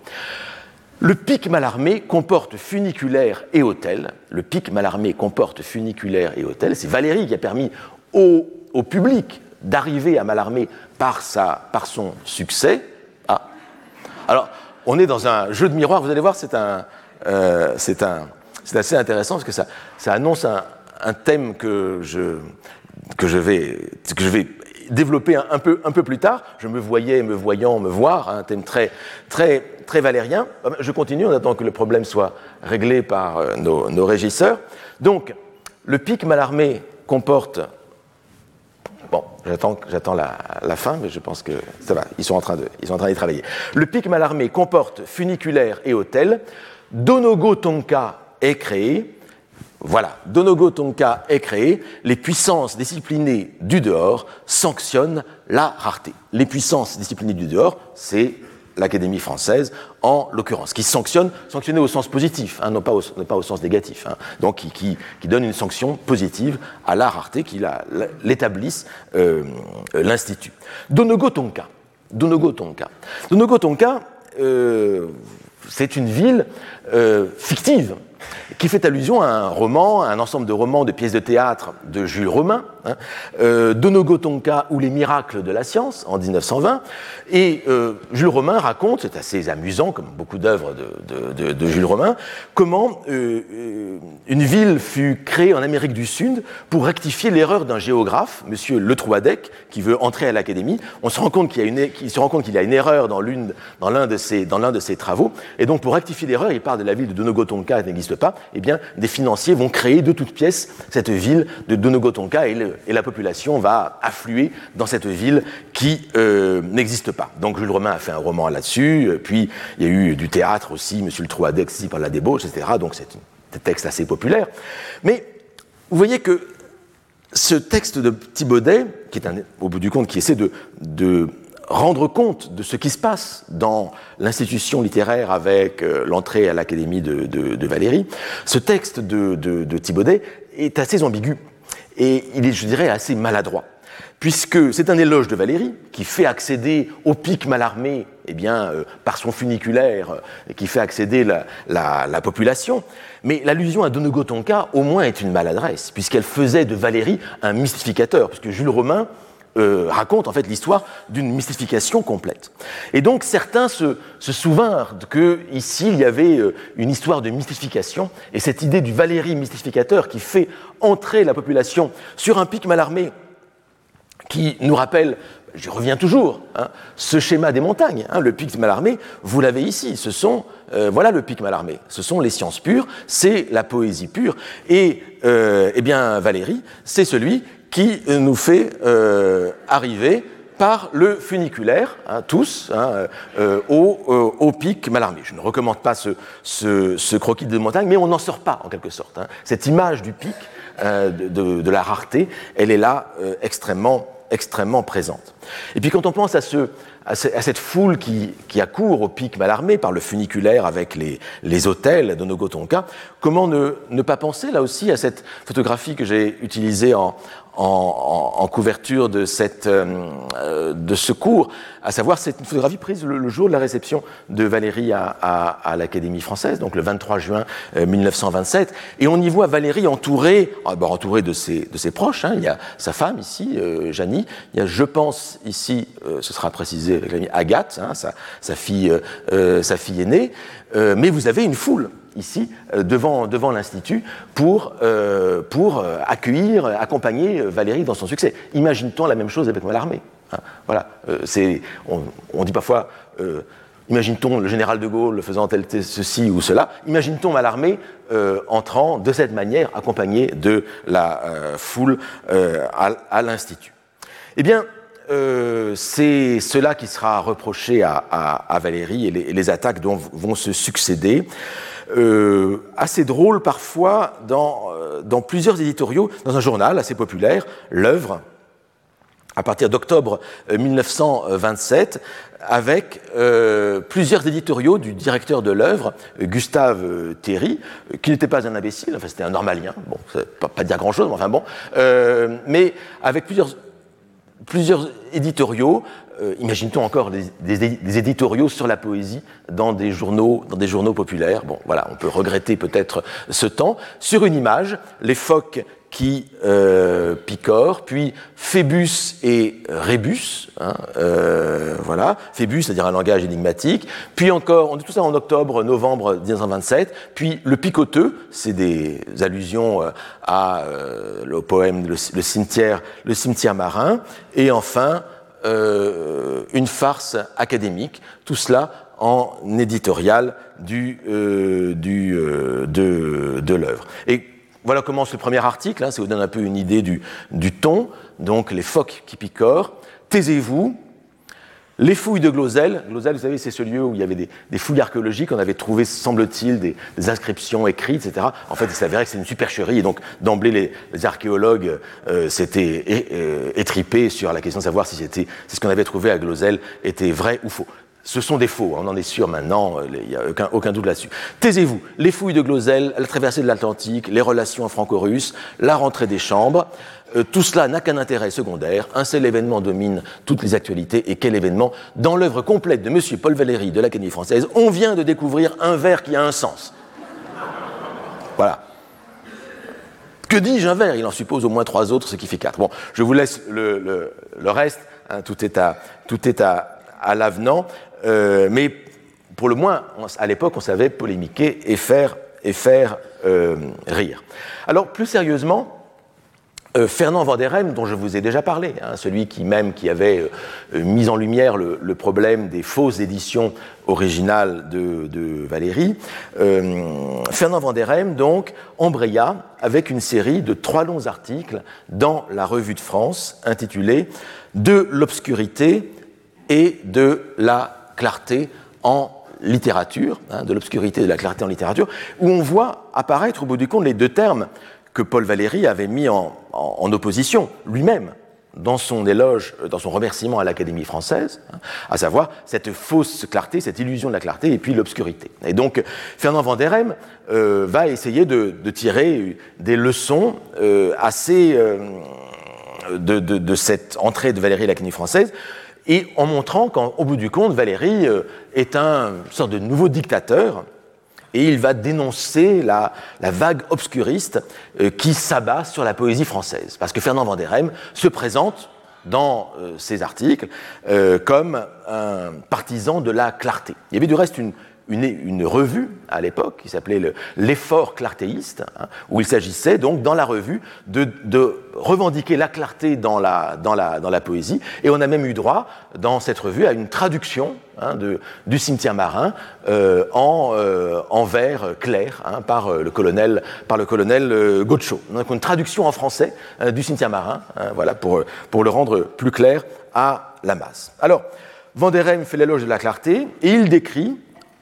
Le pic Malarmé comporte funiculaire et hôtel. Le pic Malarmé comporte funiculaire et hôtel. C'est Valérie qui a permis au, public d'arriver à Malarmé par, son succès. Ah. Alors, on est dans un jeu de miroir, vous allez voir, c'est un, euh, c'est un, c'est assez intéressant parce que ça, annonce un, thème que je, que je vais, que je vais développer un, peu, un peu plus tard. Je me voyais, me voyant, me voir, un thème très, très, très valérien. Ben, je continue en attendant que le problème soit réglé par euh, nos, régisseurs. Donc, le pic malarmé comporte. Bon, j'attends, la, la, fin, mais je pense que ça va, ils sont en train d'y travailler. Le pic malarmé comporte funiculaire et hôtel. Donogo Tonka est créé. Voilà, Donogo Tonka est créé, les puissances disciplinées du dehors sanctionnent la rareté. Les puissances disciplinées du dehors, c'est l'Académie française en l'occurrence, qui sanctionne, sanctionner au sens positif, hein, non, pas au, sens négatif, hein, donc qui, donne une sanction positive à la rareté, qui l'établisse euh, l'Institut. Donogo Tonka, euh, c'est une ville euh, fictive qui fait allusion à un roman, à un ensemble de romans, de pièces de théâtre de Jules Romain, hein, euh, Donogotonka ou les miracles de la science en 1920. Et euh, Jules Romain raconte, c'est assez amusant comme beaucoup d'œuvres de, Jules Romain, comment euh, une ville fut créée en Amérique du Sud pour rectifier l'erreur d'un géographe, Monsieur Le Troadec, qui veut entrer à l'Académie. On se rend compte qu'il y a une, erreur dans l'un de ses, travaux. Et donc pour rectifier l'erreur, il parle de la ville de Donogotonka qui n'existe pas. Eh bien, des financiers vont créer de toutes pièces cette ville de Donogotonka et la population va affluer dans cette ville qui euh, n'existe pas. Donc Jules Romain a fait un roman là-dessus, euh, puis il y a eu du théâtre aussi, Monsieur le Troadex ici par la débauche, etc. Donc c'est un texte assez populaire. Mais vous voyez que ce texte de Thibaudet, qui est au bout du compte, qui essaie de rendre compte de ce qui se passe dans l'institution littéraire avec euh, l'entrée à l'Académie de, Valérie, ce texte de, de Thibaudet est assez ambigu. Et il est, je dirais, assez maladroit, puisque c'est un éloge de Valérie qui fait accéder au pic malarmé eh bien, euh, par son funiculaire, euh, qui fait accéder la, population. Mais l'allusion à Donegotonka, au moins, est une maladresse, puisqu'elle faisait de Valérie un mystificateur, puisque Jules Romain euh, raconte en fait l'histoire d'une mystification complète. Et donc certains se, souvinrent que ici il y avait euh, une histoire de mystification et cette idée du Valérie mystificateur qui fait entrer la population sur un pic mal armé qui nous rappelle je reviens toujours, hein, ce schéma des montagnes, hein, le pic Malarmé, vous l'avez ici, ce sont, euh, voilà le pic Malarmé, ce sont les sciences pures, c'est la poésie pure, et eh bien Valérie, c'est celui qui nous fait euh, arriver par le funiculaire, hein, tous, au, pic Malarmé. Je ne recommande pas ce, croquis de montagne, mais on n'en sort pas en quelque sorte. Cette image du pic, de, de, la rareté, elle est là extrêmement extrêmement présente. Et puis quand on pense à, ce, à, cette foule qui, qui, accourt au pic Malarmé par le funiculaire avec les, les hôtels de Nogotonka, comment ne, ne, pas penser là aussi à cette photographie que j'ai utilisée en, en, couverture de, cette, euh, de ce cours, à savoir c'est une photographie prise le, jour de la réception de Valérie à, à, l'Académie française, donc le 23 juin 1927, euh, et on y voit Valérie entourée, ah, bah, entourée de ses, de ses proches, hein. il y a sa femme ici, euh, Janie, il y a, je pense, ici, ce sera précisé avec l'ami Agathe, hein, sa, sa, fille, sa fille aînée, mais vous avez une foule ici, euh, devant, devant l'Institut, pour, euh, pour euh, accueillir, accompagner Valérie dans son succès. Imagine-t-on la même chose avec Mallarmé hein, Voilà, on, dit parfois, imagine-t-on le général de Gaulle faisant tel, ceci ou cela, imagine-t-on Mallarmé entrant de cette manière, accompagné de la foule à, l'Institut. Eh bien, c'est cela qui sera reproché à, Valérie et les, attaques dont vont se succéder. Euh, assez drôle parfois dans, euh, dans plusieurs éditoriaux, dans un journal assez populaire, L'œuvre, à partir d'octobre 1927, euh, avec euh, plusieurs éditoriaux du directeur de l'œuvre, Gustave euh, Théry, qui n'était pas un imbécile, enfin c'était un normalien, bon, pas, pas dire grand-chose, mais enfin bon, euh, mais avec plusieurs, plusieurs éditoriaux euh, imagine-t-on encore des, éditoriaux sur la poésie dans des journaux, dans des journaux populaires Bon, voilà, on peut regretter peut-être ce temps. Sur une image, les phoques qui euh, picorent, puis Phébus et Rébus, hein, euh, voilà, Phébus, c'est-à-dire un langage énigmatique, puis encore, on dit tout ça en octobre, novembre 1927, puis le picoteux, c'est des allusions à le poème le, cimetière, marin, et enfin euh, une farce académique, tout cela en éditorial euh, euh, de, l'œuvre. Voilà commence le premier article, hein, ça vous donne un peu une idée du, ton. Donc les phoques qui picorent, taisez-vous, les fouilles de Glosel, Glosel, vous savez, c'est ce lieu où il y avait des, fouilles archéologiques, on avait trouvé, semble-t-il, des, inscriptions écrites, etc. En fait, il s'avérait que c'est une supercherie, et donc d'emblée, les, archéologues euh, s'étaient euh, étripés sur la question de savoir si ce qu'on avait trouvé à Glosel était vrai ou faux. Ce sont des faux, on en est sûr maintenant, euh, il n'y a aucun, doute là-dessus. Taisez-vous, les fouilles de Glosel, la traversée de l'Atlantique, les relations franco-russes, la rentrée des chambres, euh, tout cela n'a qu'un intérêt secondaire. Un seul événement domine toutes les actualités. Et quel événement? Dans l'œuvre complète de M. Paul Valéry de l'Académie française, on vient de découvrir un vers qui a un sens. Voilà. Que dis-je un vers Il en suppose au moins trois autres, ce qui fait quatre. Bon, je vous laisse le, reste. Hein, tout est à, tout est à, l'avenant. Euh, mais pour le moins, à l'époque, on savait polémiquer et faire, et faire euh, rire. Alors, plus sérieusement, euh, Fernand Vanderheim, dont je vous ai déjà parlé, hein, celui qui même qui avait mis en lumière le, problème des fausses éditions originales de, Valérie, Fernand Vanderheim donc embraya avec une série de trois longs articles dans la Revue de France intitulés De l'obscurité et de la clarté en littérature, hein, de l'obscurité de la clarté en littérature, où on voit apparaître au bout du compte les deux termes que Paul Valéry avait mis en, opposition lui-même dans son éloge, dans son remerciement à l'Académie française, hein, à savoir cette fausse clarté, cette illusion de la clarté et puis l'obscurité. Et donc Fernand Van der euh, va essayer de, tirer des leçons euh, assez euh, de, cette entrée de Valéry à l'Académie française, et en montrant qu'au bout du compte, Valéry est un sorte de nouveau dictateur et il va dénoncer la, vague obscuriste euh, qui s'abat sur la poésie française. Parce que Fernand Van se présente dans ses articles comme un partisan de la clarté. Il y avait du reste une, une, revue à l'époque qui s'appelait l'effort clartéiste, hein, où il s'agissait donc dans la revue de, revendiquer la clarté dans la, dans, la, dans la, poésie. Et on a même eu droit dans cette revue à une traduction hein, de, du cimetière marin euh, en, euh, en, vers clair hein, par, euh, le colonel, par le colonel Gaucho. Donc une traduction en français du cimetière marin, voilà, pour, pour le rendre plus clair à la masse. Alors, Van fait l'éloge de la clarté et il décrit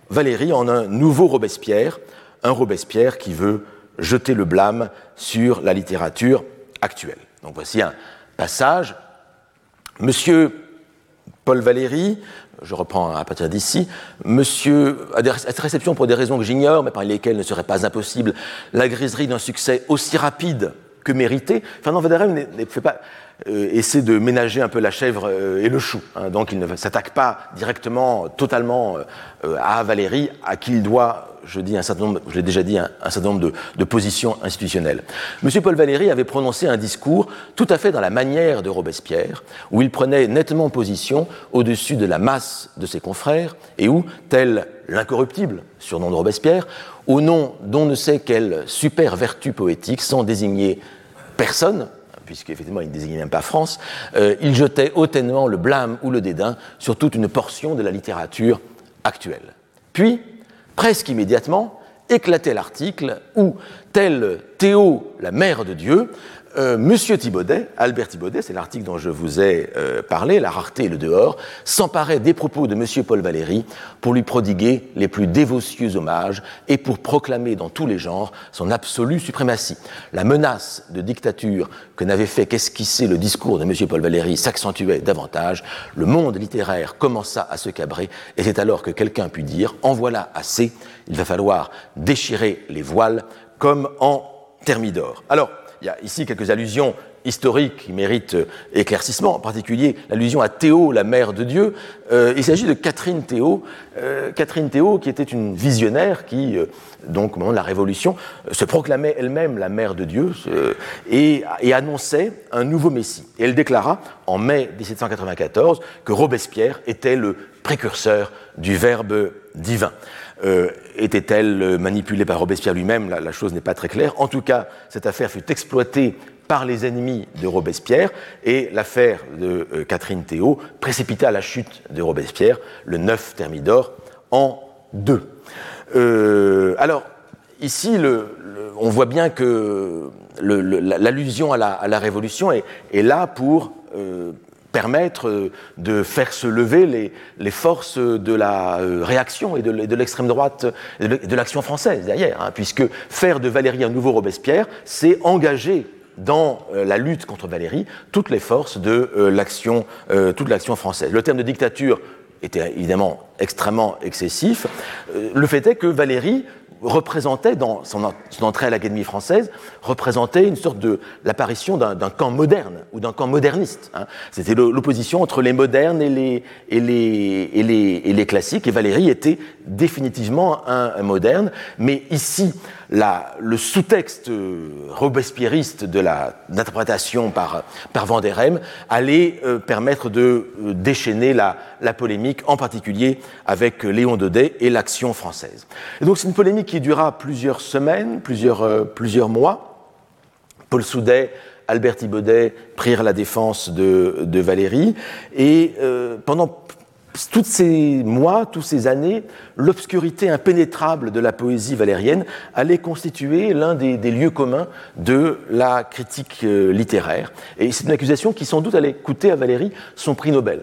Valérie en un nouveau Robespierre, un Robespierre qui veut jeter le blâme sur la littérature actuelle. Donc voici un passage. Monsieur Paul Valéry, je reprends à partir d'ici, Monsieur, à cette réception pour des raisons que j'ignore, mais par lesquelles ne serait pas impossible la griserie d'un succès aussi rapide que mérité. Fernand Vaderem ne fait pas euh, de ménager un peu la chèvre euh, et le chou. Hein. donc il ne s'attaque pas directement, totalement euh, à Valérie, à qui il doit, je dis un certain nombre, l'ai déjà dit, un, certain nombre de, positions institutionnelles. Monsieur Paul Valéry avait prononcé un discours tout à fait dans la manière de Robespierre, où il prenait nettement position au-dessus de la masse de ses confrères et où, tel l'incorruptible, surnom de Robespierre, au nom d'on ne sait quelle super vertu poétique, sans désigner personne, puisqu'effectivement il ne désignait même pas France, euh, il jetait hautainement le blâme ou le dédain sur toute une portion de la littérature actuelle. Puis, presque immédiatement, éclatait l'article où, tel Théo, la mère de Dieu, euh, Monsieur Thibaudet, Albert Thibaudet, c'est l'article dont je vous ai euh, parlé, La rareté et le dehors, s'emparait des propos de Monsieur Paul Valéry pour lui prodiguer les plus dévotieux hommages et pour proclamer dans tous les genres son absolue suprématie. La menace de dictature que n'avait fait qu'esquisser le discours de Monsieur Paul Valéry s'accentuait davantage. Le monde littéraire commença à se cabrer et c'est alors que quelqu'un put dire En voilà assez, il va falloir déchirer les voiles comme en Thermidor. Alors, il y a ici quelques allusions historiques qui méritent euh, éclaircissement, en particulier l'allusion à Théo, la mère de Dieu. Euh, il s'agit de Catherine Théo, euh, Catherine Théo qui était une visionnaire qui, donc au moment de la Révolution, se proclamait elle-même la mère de Dieu et, et, annonçait un nouveau Messie. Et elle déclara en mai 1794 que Robespierre était le précurseur du Verbe divin. Euh, était-elle manipulée par Robespierre lui-même? La, chose n'est pas très claire. En tout cas, cette affaire fut exploitée par les ennemis de Robespierre et l'affaire de euh, Catherine Théo précipita la chute de Robespierre le 9 Thermidor en deux. Euh, alors, ici, on voit bien que l'allusion à, la, Révolution est, là pour permettre euh, de faire se lever les, forces de la euh, réaction et de, l'extrême droite, et de l'action française derrière, hein, puisque faire de Valérie un nouveau Robespierre, c'est engager dans euh, la lutte contre Valérie toutes les forces de l'action, toute l'action française. Le terme de dictature était évidemment extrêmement excessif. le fait est que Valérie représentait, dans son, entrée à l'Académie française, représentait une sorte de l'apparition d'un camp moderne ou d'un camp moderniste. Hein. C'était l'opposition entre les modernes et les, et, les, et, les, et les, classiques. Et Valéry était définitivement un, moderne. Mais ici, le sous-texte robespierriste de l'interprétation par, par Van allait euh, permettre de euh, déchaîner la, polémique, en particulier avec Léon Daudet et l'action française. Donc c'est une polémique qui dura plusieurs semaines, plusieurs, euh, mois. Paul Soudet, Albert Thibaudet prirent la défense de, de Valérie, et pendant tous ces mois, toutes ces années, l'obscurité impénétrable de la poésie valérienne allait constituer l'un des, lieux communs de la critique euh, littéraire. Et c'est une accusation qui sans doute allait coûter à Valérie son prix Nobel.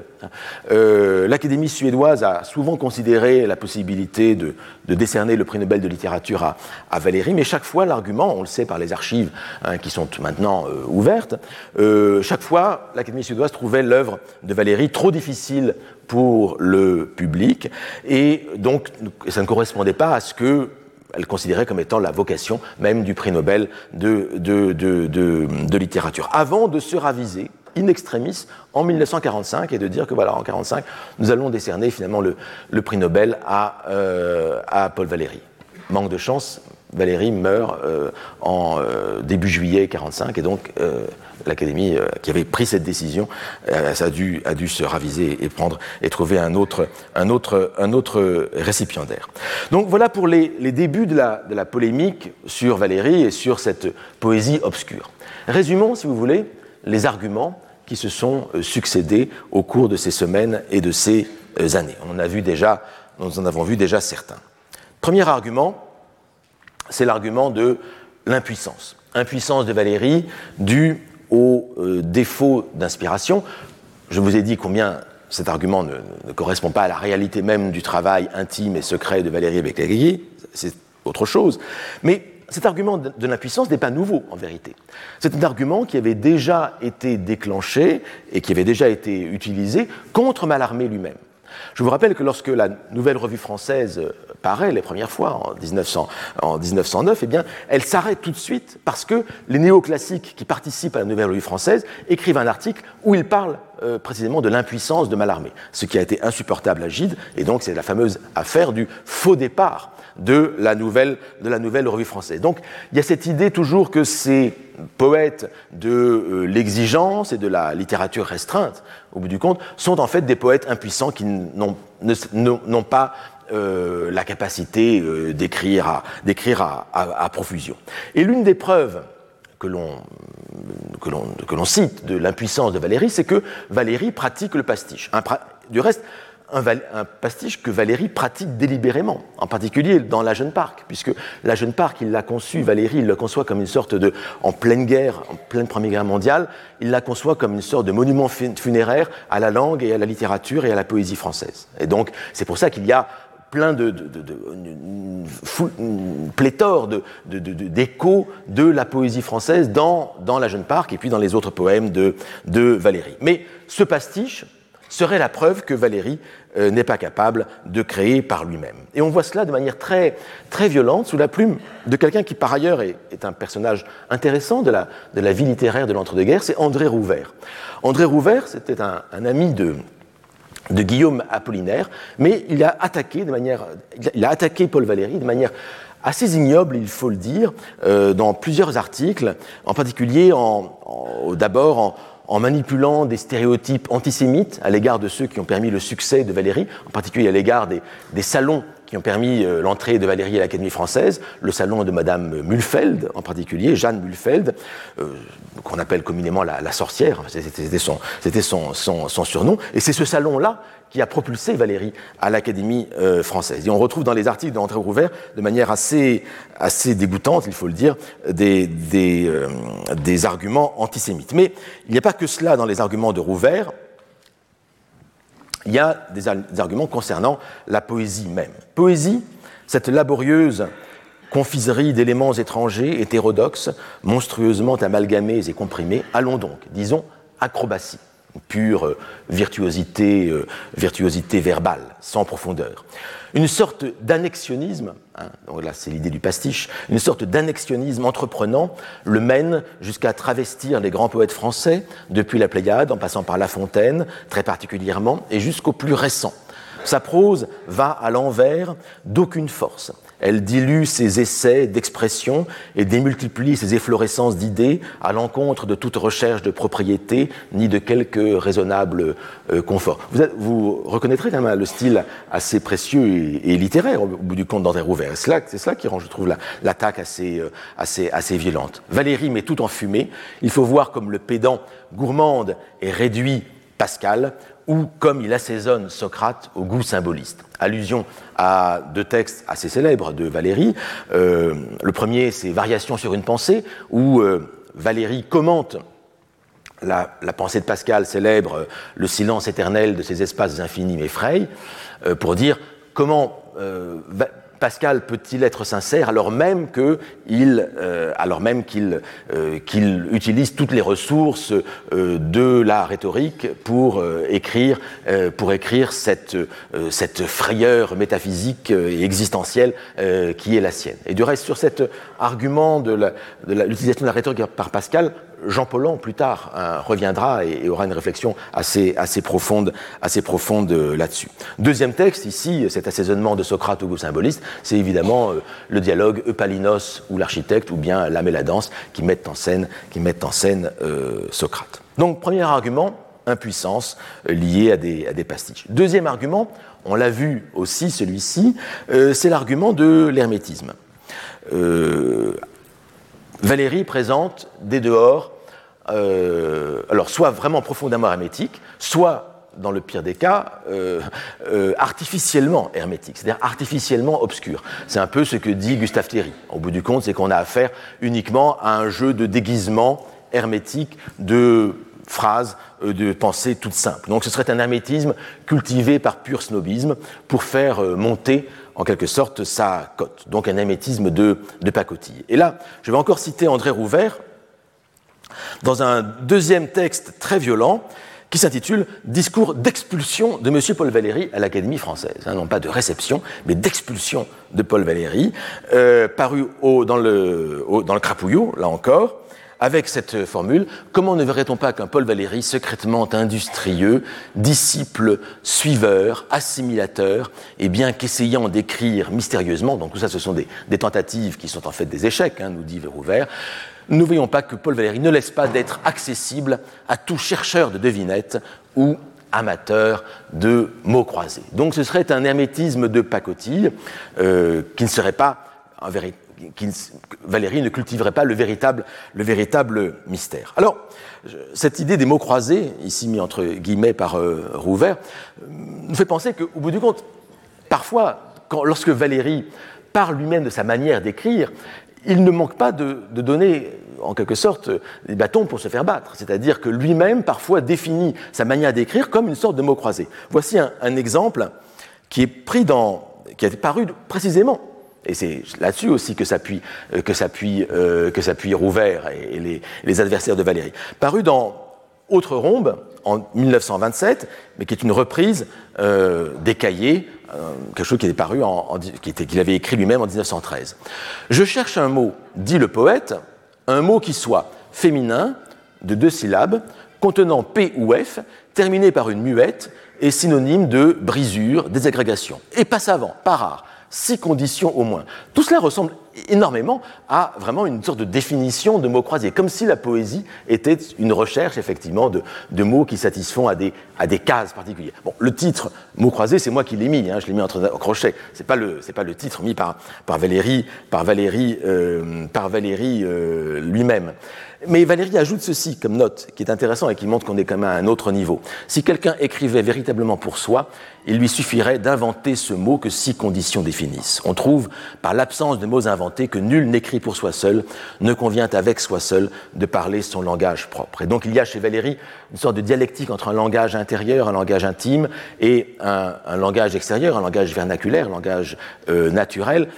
Euh, L'Académie suédoise a souvent considéré la possibilité de, décerner le prix Nobel de littérature à, Valérie, mais chaque fois l'argument, on le sait par les archives hein, qui sont maintenant euh, ouvertes, chaque fois l'Académie suédoise trouvait l'œuvre de Valérie trop difficile pour le public, et donc ça ne correspondait pas à ce que elle considérait comme étant la vocation même du prix Nobel de, de, de, littérature, avant de se raviser in extremis en 1945 et de dire que voilà, en 1945, nous allons décerner finalement le, prix Nobel à, euh, à Paul Valéry. Manque de chance, Valérie meurt en début juillet 45 et donc l'Académie qui avait pris cette décision a, dû, se raviser et trouver un autre, récipiendaire. Donc voilà pour les, débuts de la, de la polémique sur Valérie et sur cette poésie obscure. Résumons, si vous voulez, les arguments qui se sont succédés au cours de ces semaines et de ces années. On en a vu déjà, nous en avons vu déjà certains. Premier argument, c'est l'argument de l'impuissance. Impuissance de Valérie due au euh, défaut d'inspiration. Je vous ai dit combien cet argument ne, correspond pas à la réalité même du travail intime et secret de Valérie avec les c'est autre chose. Mais cet argument de l'impuissance n'est pas nouveau en vérité. C'est un argument qui avait déjà été déclenché et qui avait déjà été utilisé contre Mallarmé lui-même. Je vous rappelle que lorsque la nouvelle revue française paraît les premières fois en, 1900, en 1909, eh bien, elle s'arrête tout de suite parce que les néoclassiques qui participent à la nouvelle revue française écrivent un article où ils parlent euh, précisément de l'impuissance de Mallarmé, ce qui a été insupportable à Gide, et donc c'est la fameuse affaire du faux départ de la nouvelle, de la nouvelle revue française. Donc il y a cette idée toujours que ces poètes de euh, l'exigence et de la littérature restreinte, au bout du compte, sont en fait des poètes impuissants qui n'ont pas euh, la capacité euh, d'écrire à, profusion. Et l'une des preuves que l'on cite de l'impuissance de Valérie, c'est que Valérie pratique le pastiche. du reste, un, pastiche que Valérie pratique délibérément, en particulier dans La Jeune Parc, puisque La Jeune Parc, il l'a conçu, Valérie, il le conçoit comme une sorte de, en pleine guerre, en pleine Première Guerre mondiale, il la conçoit comme une sorte de monument funéraire à la langue et à la littérature et à la poésie française. Et donc, c'est pour ça qu'il y a plein de, une, pléthore d'échos de, la poésie française dans, La Jeune Parc et puis dans les autres poèmes de, de Valérie. Mais ce pastiche serait la preuve que Valérie euh, n'est pas capable de créer par lui-même. Et on voit cela de manière très, très violente sous la plume de quelqu'un qui, par ailleurs, est, un personnage intéressant de la, de la vie littéraire de l'entre-deux-guerres, c'est André Rouvert. André Rouvert, c'était un, ami de, de Guillaume Apollinaire, mais il a attaqué de manière, il a attaqué Paul Valéry de manière assez ignoble, il faut le dire, euh, dans plusieurs articles, en particulier en, d'abord en, manipulant des stéréotypes antisémites à l'égard de ceux qui ont permis le succès de Valérie, en particulier à l'égard des, salons qui ont permis euh, l'entrée de Valérie à l'Académie française, le salon de Madame Mulfeld en particulier, Jeanne Mulfeld, euh, qu'on appelle communément la, sorcière, c'était son, son, son, surnom, et c'est ce salon-là qui a propulsé Valérie à l'Académie euh, française. Et on retrouve dans les articles d'André Rouvert, de manière assez, assez dégoûtante, il faut le dire, des, des, des arguments antisémites. Mais il n'y a pas que cela dans les arguments de Rouvert, il y a des, arguments concernant la poésie même. Poésie, cette laborieuse confiserie d'éléments étrangers, hétérodoxes, monstrueusement amalgamés et comprimés, allons donc, disons, acrobatie pure euh, virtuosité, euh, virtuosité verbale, sans profondeur. Une sorte d'annexionnisme, hein, là c'est l'idée du pastiche, une sorte d'annexionnisme entreprenant le mène jusqu'à travestir les grands poètes français, depuis la Pléiade, en passant par La Fontaine, très particulièrement, et jusqu'au plus récent. Sa prose va à l'envers d'aucune force. Elle dilue ses essais d'expression et démultiplie ses efflorescences d'idées à l'encontre de toute recherche de propriété ni de quelque raisonnable euh, confort. Vous, reconnaîtrez quand même le style assez précieux et, littéraire au bout du compte d'André Rouvert. C'est cela, qui rend, je trouve, l'attaque assez, euh, assez, assez violente. Valérie met tout en fumée. Il faut voir comme le pédant gourmande et réduit Pascal ou comme il assaisonne Socrate au goût symboliste. Allusion à deux textes assez célèbres de Valérie. Euh, le premier, c'est Variation sur une pensée, où euh, Valérie commente la, pensée de Pascal célèbre, le silence éternel de ces espaces infinis m'effraie, euh, pour dire comment Pascal peut-il être sincère alors même qu'il euh, euh, qu'il utilise toutes les ressources euh, de la rhétorique pour écrire cette frayeur métaphysique et existentielle qui est la sienne. Et du reste sur cet argument de l'utilisation de, la rhétorique par Pascal, Jean Paulhan, plus tard, hein, reviendra et, aura une réflexion assez, profonde, euh, là-dessus. Deuxième texte, ici, cet assaisonnement de Socrate au goût symboliste, c'est évidemment euh, le dialogue Eupalinos ou l'architecte, ou bien l'âme et la danse, qui mettent en scène, euh, Socrate. Donc, premier argument, impuissance liée à des, à des pastiches. Deuxième argument, on l'a vu aussi, celui-ci, c'est l'argument de l'hermétisme. Valérie présente des dehors, euh, alors soit vraiment profondément hermétiques, soit dans le pire des cas, euh, euh, artificiellement hermétiques, c'est-à-dire artificiellement obscurs. C'est un peu ce que dit Gustave Thierry. Au bout du compte, c'est qu'on a affaire uniquement à un jeu de déguisement hermétique de phrases, de pensées toutes simples. Donc ce serait un hermétisme cultivé par pur snobisme pour faire monter en quelque sorte sa cote, donc un hermétisme de, pacotille. Et là, je vais encore citer André Rouvert dans un deuxième texte très violent qui s'intitule Discours d'expulsion de M. Paul Valéry à l'Académie française. Hein, non pas de réception, mais d'expulsion de Paul Valéry, euh, paru au, dans, le, dans le Crapouillot, là encore, avec cette formule, comment ne verrait-on pas qu'un Paul Valéry secrètement industrieux, disciple, suiveur, assimilateur, et bien qu'essayant d'écrire mystérieusement, donc tout ça ce sont des, tentatives qui sont en fait des échecs, hein, nous dit Vérouvert, ne voyons pas que Paul Valéry ne laisse pas d'être accessible à tout chercheur de devinettes ou amateur de mots croisés. Donc ce serait un hermétisme de pacotille euh, qui ne serait pas un véritable Valérie ne cultiverait pas le véritable, le véritable mystère. Alors, cette idée des mots croisés, ici mis entre guillemets par euh, Rouvert, euh, nous fait penser qu'au bout du compte, parfois, lorsque Valérie parle lui-même de sa manière d'écrire, il ne manque pas de, donner, en quelque sorte, des bâtons pour se faire battre. C'est-à-dire que lui-même, parfois, définit sa manière d'écrire comme une sorte de mot croisé. Voici un, un exemple qui est pris dans, qui a paru précisément et c'est là-dessus aussi que s'appuie euh, que euh, que Rouvert et, les, adversaires de Valérie. Paru dans Autre Rombe en 1927, mais qui est une reprise euh, des cahiers, quelque chose qui paru qui était qu'il avait écrit lui-même en 1913. Je cherche un mot, dit le poète, un mot qui soit féminin, de deux syllabes, contenant P ou F, terminé par une muette et synonyme de brisure, désagrégation. Et pas savant, pas rare six conditions au moins. Tout cela ressemble énormément à vraiment une sorte de définition de mots croisés, comme si la poésie était une recherche effectivement de, de mots qui satisfont à des, à des cases particulières. Bon, le titre mots croisés, c'est moi qui l'ai mis, hein, je l'ai mis entre crochets. C'est pas le c'est pas le titre mis par par Valérie par Valérie euh, par Valérie euh, lui-même. Mais Valérie ajoute ceci comme note, qui est intéressant et qui montre qu'on est quand même à un autre niveau. Si quelqu'un écrivait véritablement pour soi, il lui suffirait d'inventer ce mot que six conditions définissent. On trouve, par l'absence de mots inventés, que nul n'écrit pour soi seul, ne convient avec soi seul de parler son langage propre. Et donc il y a chez Valérie une sorte de dialectique entre un langage intérieur, un langage intime, et un, langage extérieur, un langage vernaculaire, un langage euh, naturel,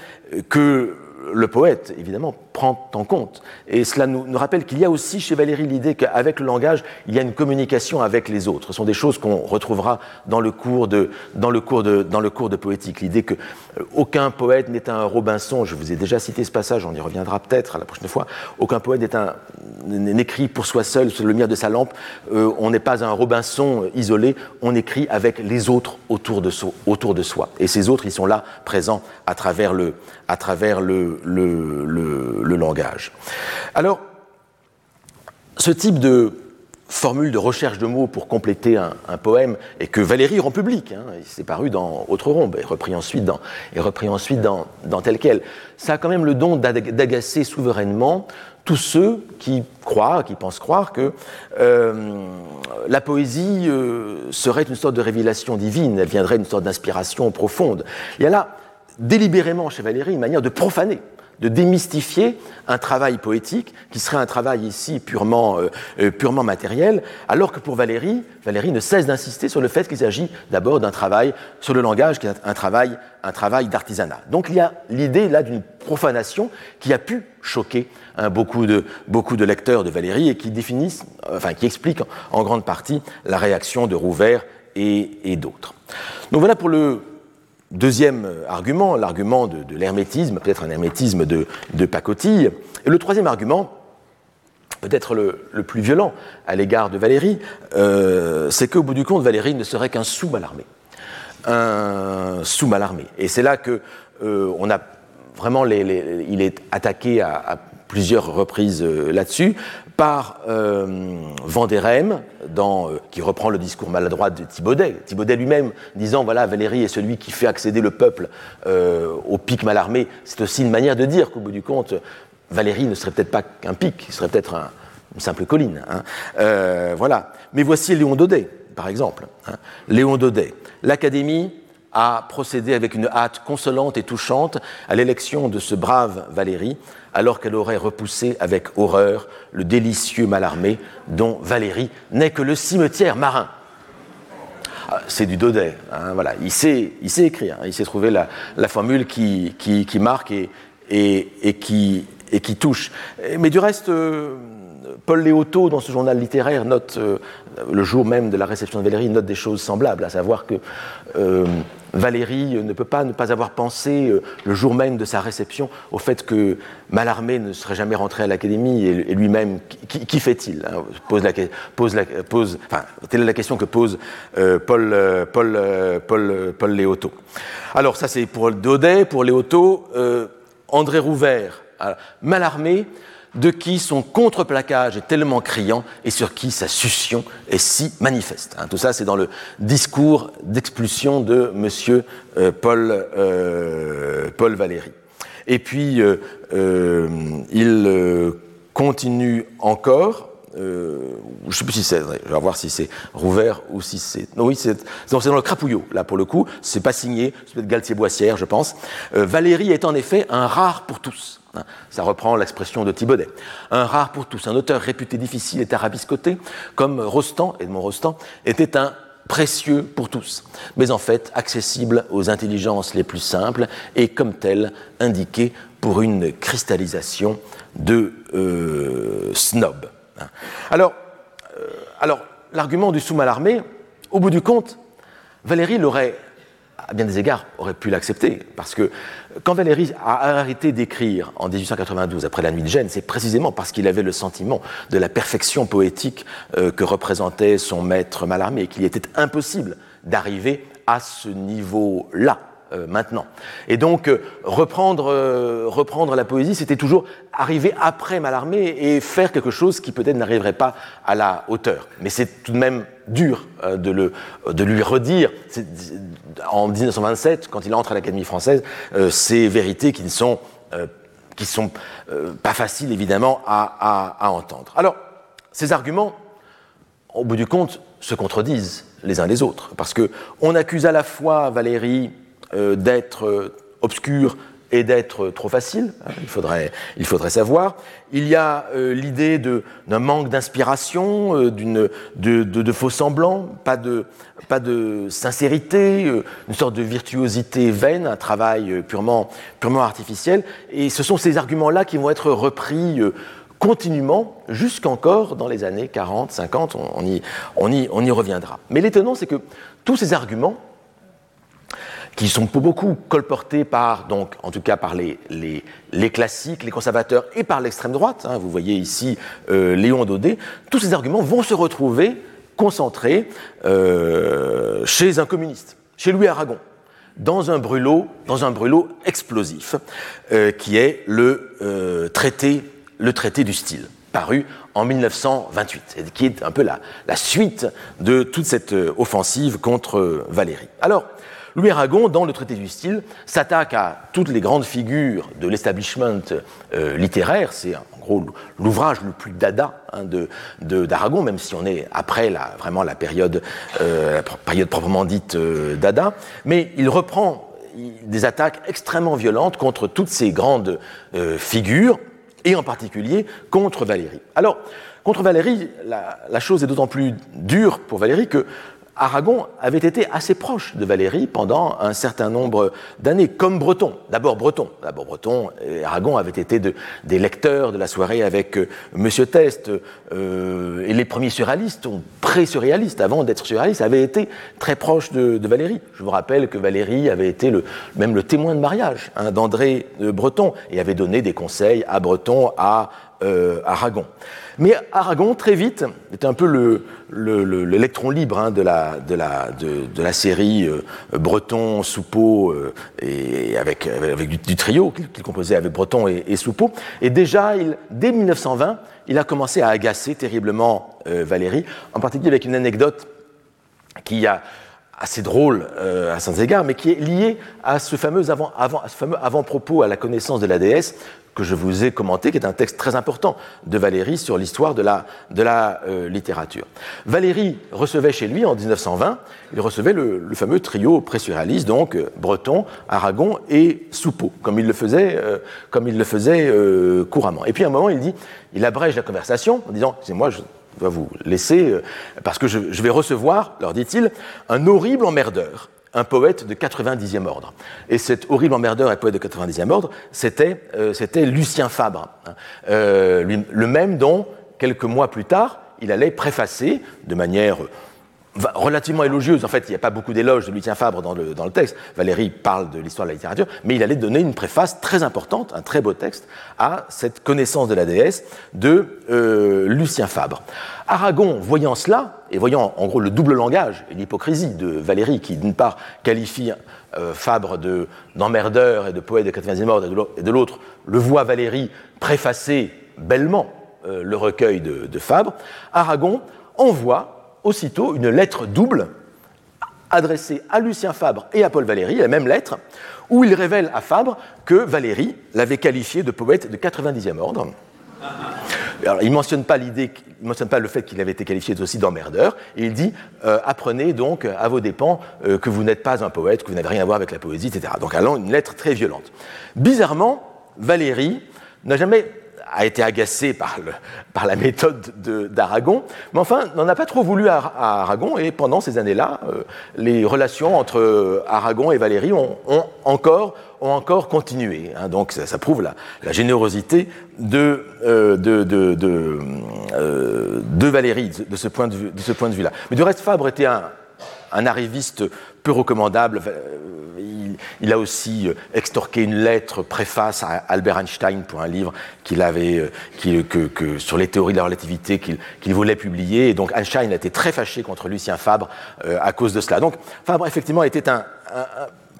que le poète, évidemment, prend en compte. Et cela nous, rappelle qu'il y a aussi chez Valérie l'idée qu'avec le langage, il y a une communication avec les autres. Ce sont des choses qu'on retrouvera dans le cours de, dans le cours de, dans le cours de poétique. L'idée que euh, aucun poète n'est un Robinson. Je vous ai déjà cité ce passage, on y reviendra peut-être la prochaine fois. Aucun poète n'est un écrit pour soi seul sur le lumière de sa lampe. Euh, on n'est pas un Robinson isolé. On écrit avec les autres autour de, autour de soi. Et ces autres, ils sont là, présents à travers le, à travers le, le, langage. Alors, ce type de formule de recherche de mots pour compléter un, poème et que Valérie rend public. Hein, s'est paru dans Autre Rombe et repris ensuite dans, et repris ensuite dans, dans tel quel. Ça a quand même le don d'agacer souverainement tous ceux qui croient, qui pensent croire que euh, la poésie euh, serait une sorte de révélation divine, elle viendrait d'une sorte d'inspiration profonde. Il y a là délibérément chez Valérie une manière de profaner, de démystifier un travail poétique qui serait un travail ici purement, euh, euh, purement matériel, alors que pour Valérie, Valérie ne cesse d'insister sur le fait qu'il s'agit d'abord d'un travail sur le langage, qui est un travail, un travail d'artisanat. Donc il y a l'idée là d'une profanation qui a pu choquer hein, beaucoup, de, beaucoup de lecteurs de Valérie et qui définissent, enfin qui expliquent en grande partie la réaction de Rouvert et, et d'autres. Donc voilà pour le Deuxième argument, l'argument de, l'hermétisme, peut-être un hermétisme de, pacotille. Et le troisième argument peut-être le, plus violent à l'égard de Valérie, euh, c'est qu'au bout du compte, Valérie ne serait qu'un sous-malarmé. Un sous-malarmé. Et c'est là que euh, on a vraiment il est attaqué à, plusieurs reprises euh, là-dessus par euh, Vandérem, dans, qui reprend le discours maladroit de Thibaudet. Thibaudet lui-même disant voilà, Valérie est celui qui fait accéder le peuple au pic malarmé. C'est aussi une manière de dire qu'au bout du compte, Valérie ne serait peut-être pas qu'un pic, il serait peut-être une simple colline. Hein. Euh, voilà. Mais voici Léon Daudet, par exemple. Hein. Léon Daudet. L'Académie a procédé avec une hâte consolante et touchante à l'élection de ce brave Valérie, alors qu'elle aurait repoussé avec horreur le délicieux Malarmé, dont Valérie n'est que le cimetière marin. Ah, c'est du Daudet, hein, voilà. il, sait, il écrire, il sait trouver la, formule qui, marque et qui touche. Mais du reste, euh, Paul Léoto, dans ce journal littéraire, note, euh, le jour même de la réception de Valérie, note des choses semblables, à savoir que euh, Valérie ne peut pas ne pas avoir pensé, le jour même de sa réception, au fait que Mallarmé ne serait jamais rentré à l'Académie et, lui-même, qui, fait-il hein, pose la, Telle est la question que pose Paul, Paul, Paul Léoto. Alors, ça, c'est pour Daudet, pour Léoto. André Rouvert, mal armé, de qui son contre-plaquage est tellement criant et sur qui sa succion est si manifeste. Hein. tout ça, c'est dans le discours d'expulsion de M. Euh, Paul, euh, Paul Valéry. Et puis, euh, il continue encore je ne sais plus si c'est, je vais voir si c'est Rouvert ou si c'est. Non, oui, c'est, dans le Crapouillot, là, pour le coup. C'est pas signé, c'est peut-être Galtier-Boissière, je pense. Euh, Valérie est en effet un rare pour tous. Ça reprend l'expression de Thibaudet. Un rare pour tous, un auteur réputé difficile et tarabiscoté, comme Rostand, Edmond Rostand, était un précieux pour tous, mais en fait accessible aux intelligences les plus simples et comme tel indiqué pour une cristallisation de euh, snob. Alors, euh, alors l'argument du sous-mal armé, au bout du compte, Valérie l'aurait, à bien des égards, aurait pu l'accepter. Parce que quand Valérie a arrêté d'écrire en 1892, après la nuit de Gênes, c'est précisément parce qu'il avait le sentiment de la perfection poétique euh, que représentait son maître Mallarmé et qu'il était impossible d'arriver à ce niveau-là euh, maintenant. Et donc, euh, reprendre, euh, reprendre la poésie, c'était toujours arriver après Mallarmé et faire quelque chose qui peut-être n'arriverait pas à la hauteur. Mais c'est tout de même dur de, lui redire, en 1927, quand il entre à l'Académie française, ces vérités qui ne sont, pas faciles, évidemment, à, entendre. Alors, ces arguments, au bout du compte, se contredisent les uns les autres, parce que on accuse à la fois Valérie d'être euh, obscur et d'être trop facile, hein, il, faudrait, il faudrait savoir. Il y a euh, l'idée d'un manque d'inspiration, de, de, faux semblants, pas de, pas de sincérité, une sorte de virtuosité vaine, un travail purement, purement artificiel. Et ce sont ces arguments-là qui vont être repris continuellement jusqu'encore dans les années 40, 50, on, y, on, y, on y reviendra. Mais l'étonnant, c'est que tous ces arguments, qui sont pour beaucoup colportés par, donc, en tout cas par les, les, les classiques, les conservateurs et par l'extrême droite. Hein, vous voyez ici euh, Léon Daudet. Tous ces arguments vont se retrouver concentrés euh, chez un communiste, chez Louis Aragon, dans un brûlot, dans un brûlot explosif, euh, qui est le euh, traité, le traité du style paru en 1928, et qui est un peu la, la suite de toute cette euh, offensive contre Valérie. Alors, Louis Aragon, dans le traité du style, s'attaque à toutes les grandes figures de l'establishment euh, littéraire. C'est en gros l'ouvrage le plus dada hein, d'Aragon, même si on est après la, vraiment la période, euh, période proprement dite euh, dada. Mais il reprend des attaques extrêmement violentes contre toutes ces grandes figures, et en particulier contre Valérie. Alors, contre Valérie, la, la chose est d'autant plus dure pour Valérie que Aragon avait été assez proche de Valérie pendant un certain nombre d'années, comme Breton. D'abord Breton. D'abord Breton. Et Aragon avait été des lecteurs de la soirée avec euh, Monsieur Test. Euh, et les premiers surréalistes, ou pré-surréalistes, avant d'être surréalistes, avaient été très proches de, Valérie. Je vous rappelle que Valérie avait été même le témoin de mariage hein, d'André Breton et avait donné des conseils à Breton, à Aragon. Mais Aragon, très vite, était un peu l'électron libre hein, de, la, de, la, de, la, série Breton, Soupeau, et avec, avec du, trio qu'il composait avec Breton et, et Soupeau. Et déjà, dès 1920, il a commencé à agacer terriblement Valérie, en particulier avec une anecdote qui a assez drôle euh, à sans égard, mais qui est lié à ce fameux avant, avant-propos à la connaissance de la déesse que je vous ai commenté, qui est un texte très important de Valérie sur l'histoire de la, de la euh, littérature. Valérie recevait chez lui en 1920, il recevait le, fameux trio pressuraliste, donc euh, Breton, Aragon et Soupeau, comme il le faisait, le faisait couramment. Et puis à un moment, il dit, il abrège la conversation en disant, c'est moi, dois vous laisser, euh, parce que je, vais recevoir, leur dit-il, un horrible emmerdeur, un poète de 90e ordre. Et cet horrible emmerdeur et poète de 90e ordre, c'était euh, Lucien Fabre, hein. euh, le même dont, quelques mois plus tard, il allait préfacer de manière relativement élogieuse. En fait, il n'y a pas beaucoup d'éloges de Lucien Fabre dans le, dans le, texte. Valérie parle de l'histoire de la littérature, mais il allait donner une préface très importante, un très beau texte, à cette connaissance de la déesse de euh, Lucien Fabre. Aragon, voyant cela, et voyant en gros le double langage et l'hypocrisie de Valérie, qui d'une part qualifie euh, Fabre d'emmerdeur et de poète de 80e ordre, et de l'autre le voit Valérie préfacer bellement euh, le recueil de, de Fabre, Aragon envoie aussitôt une lettre double adressée à Lucien Fabre et à Paul Valéry, la même lettre, où il révèle à Fabre que Valéry l'avait qualifié de poète de 90e ordre. Il ne mentionne pas l'idée, il mentionne pas le fait qu'il avait été qualifié aussi d'emmerdeur, et il dit euh, apprenez donc à vos dépens euh, que vous n'êtes pas un poète, que vous n'avez rien à voir avec la poésie, etc. Donc, allant une lettre très violente. Bizarrement, Valéry n'a jamais a été agacé par, le, par la méthode d'Aragon, mais enfin n'en a pas trop voulu à, Aragon, et pendant ces années-là, euh, les relations entre Aragon et Valérie ont, encore, ont encore continué. Hein. donc ça, prouve la, la générosité de, euh, de, de, euh, de, Valérie de ce point de vue-là. Mais du reste, Fabre était un, un arriviste peu recommandable. Il, a aussi euh, extorqué une lettre préface à Albert Einstein pour un livre qu'il avait, euh, que, sur les théories de la relativité qu'il voulait publier. Et donc Einstein a été très fâché contre Lucien Fabre euh, à cause de cela. Donc Fabre, effectivement, était un,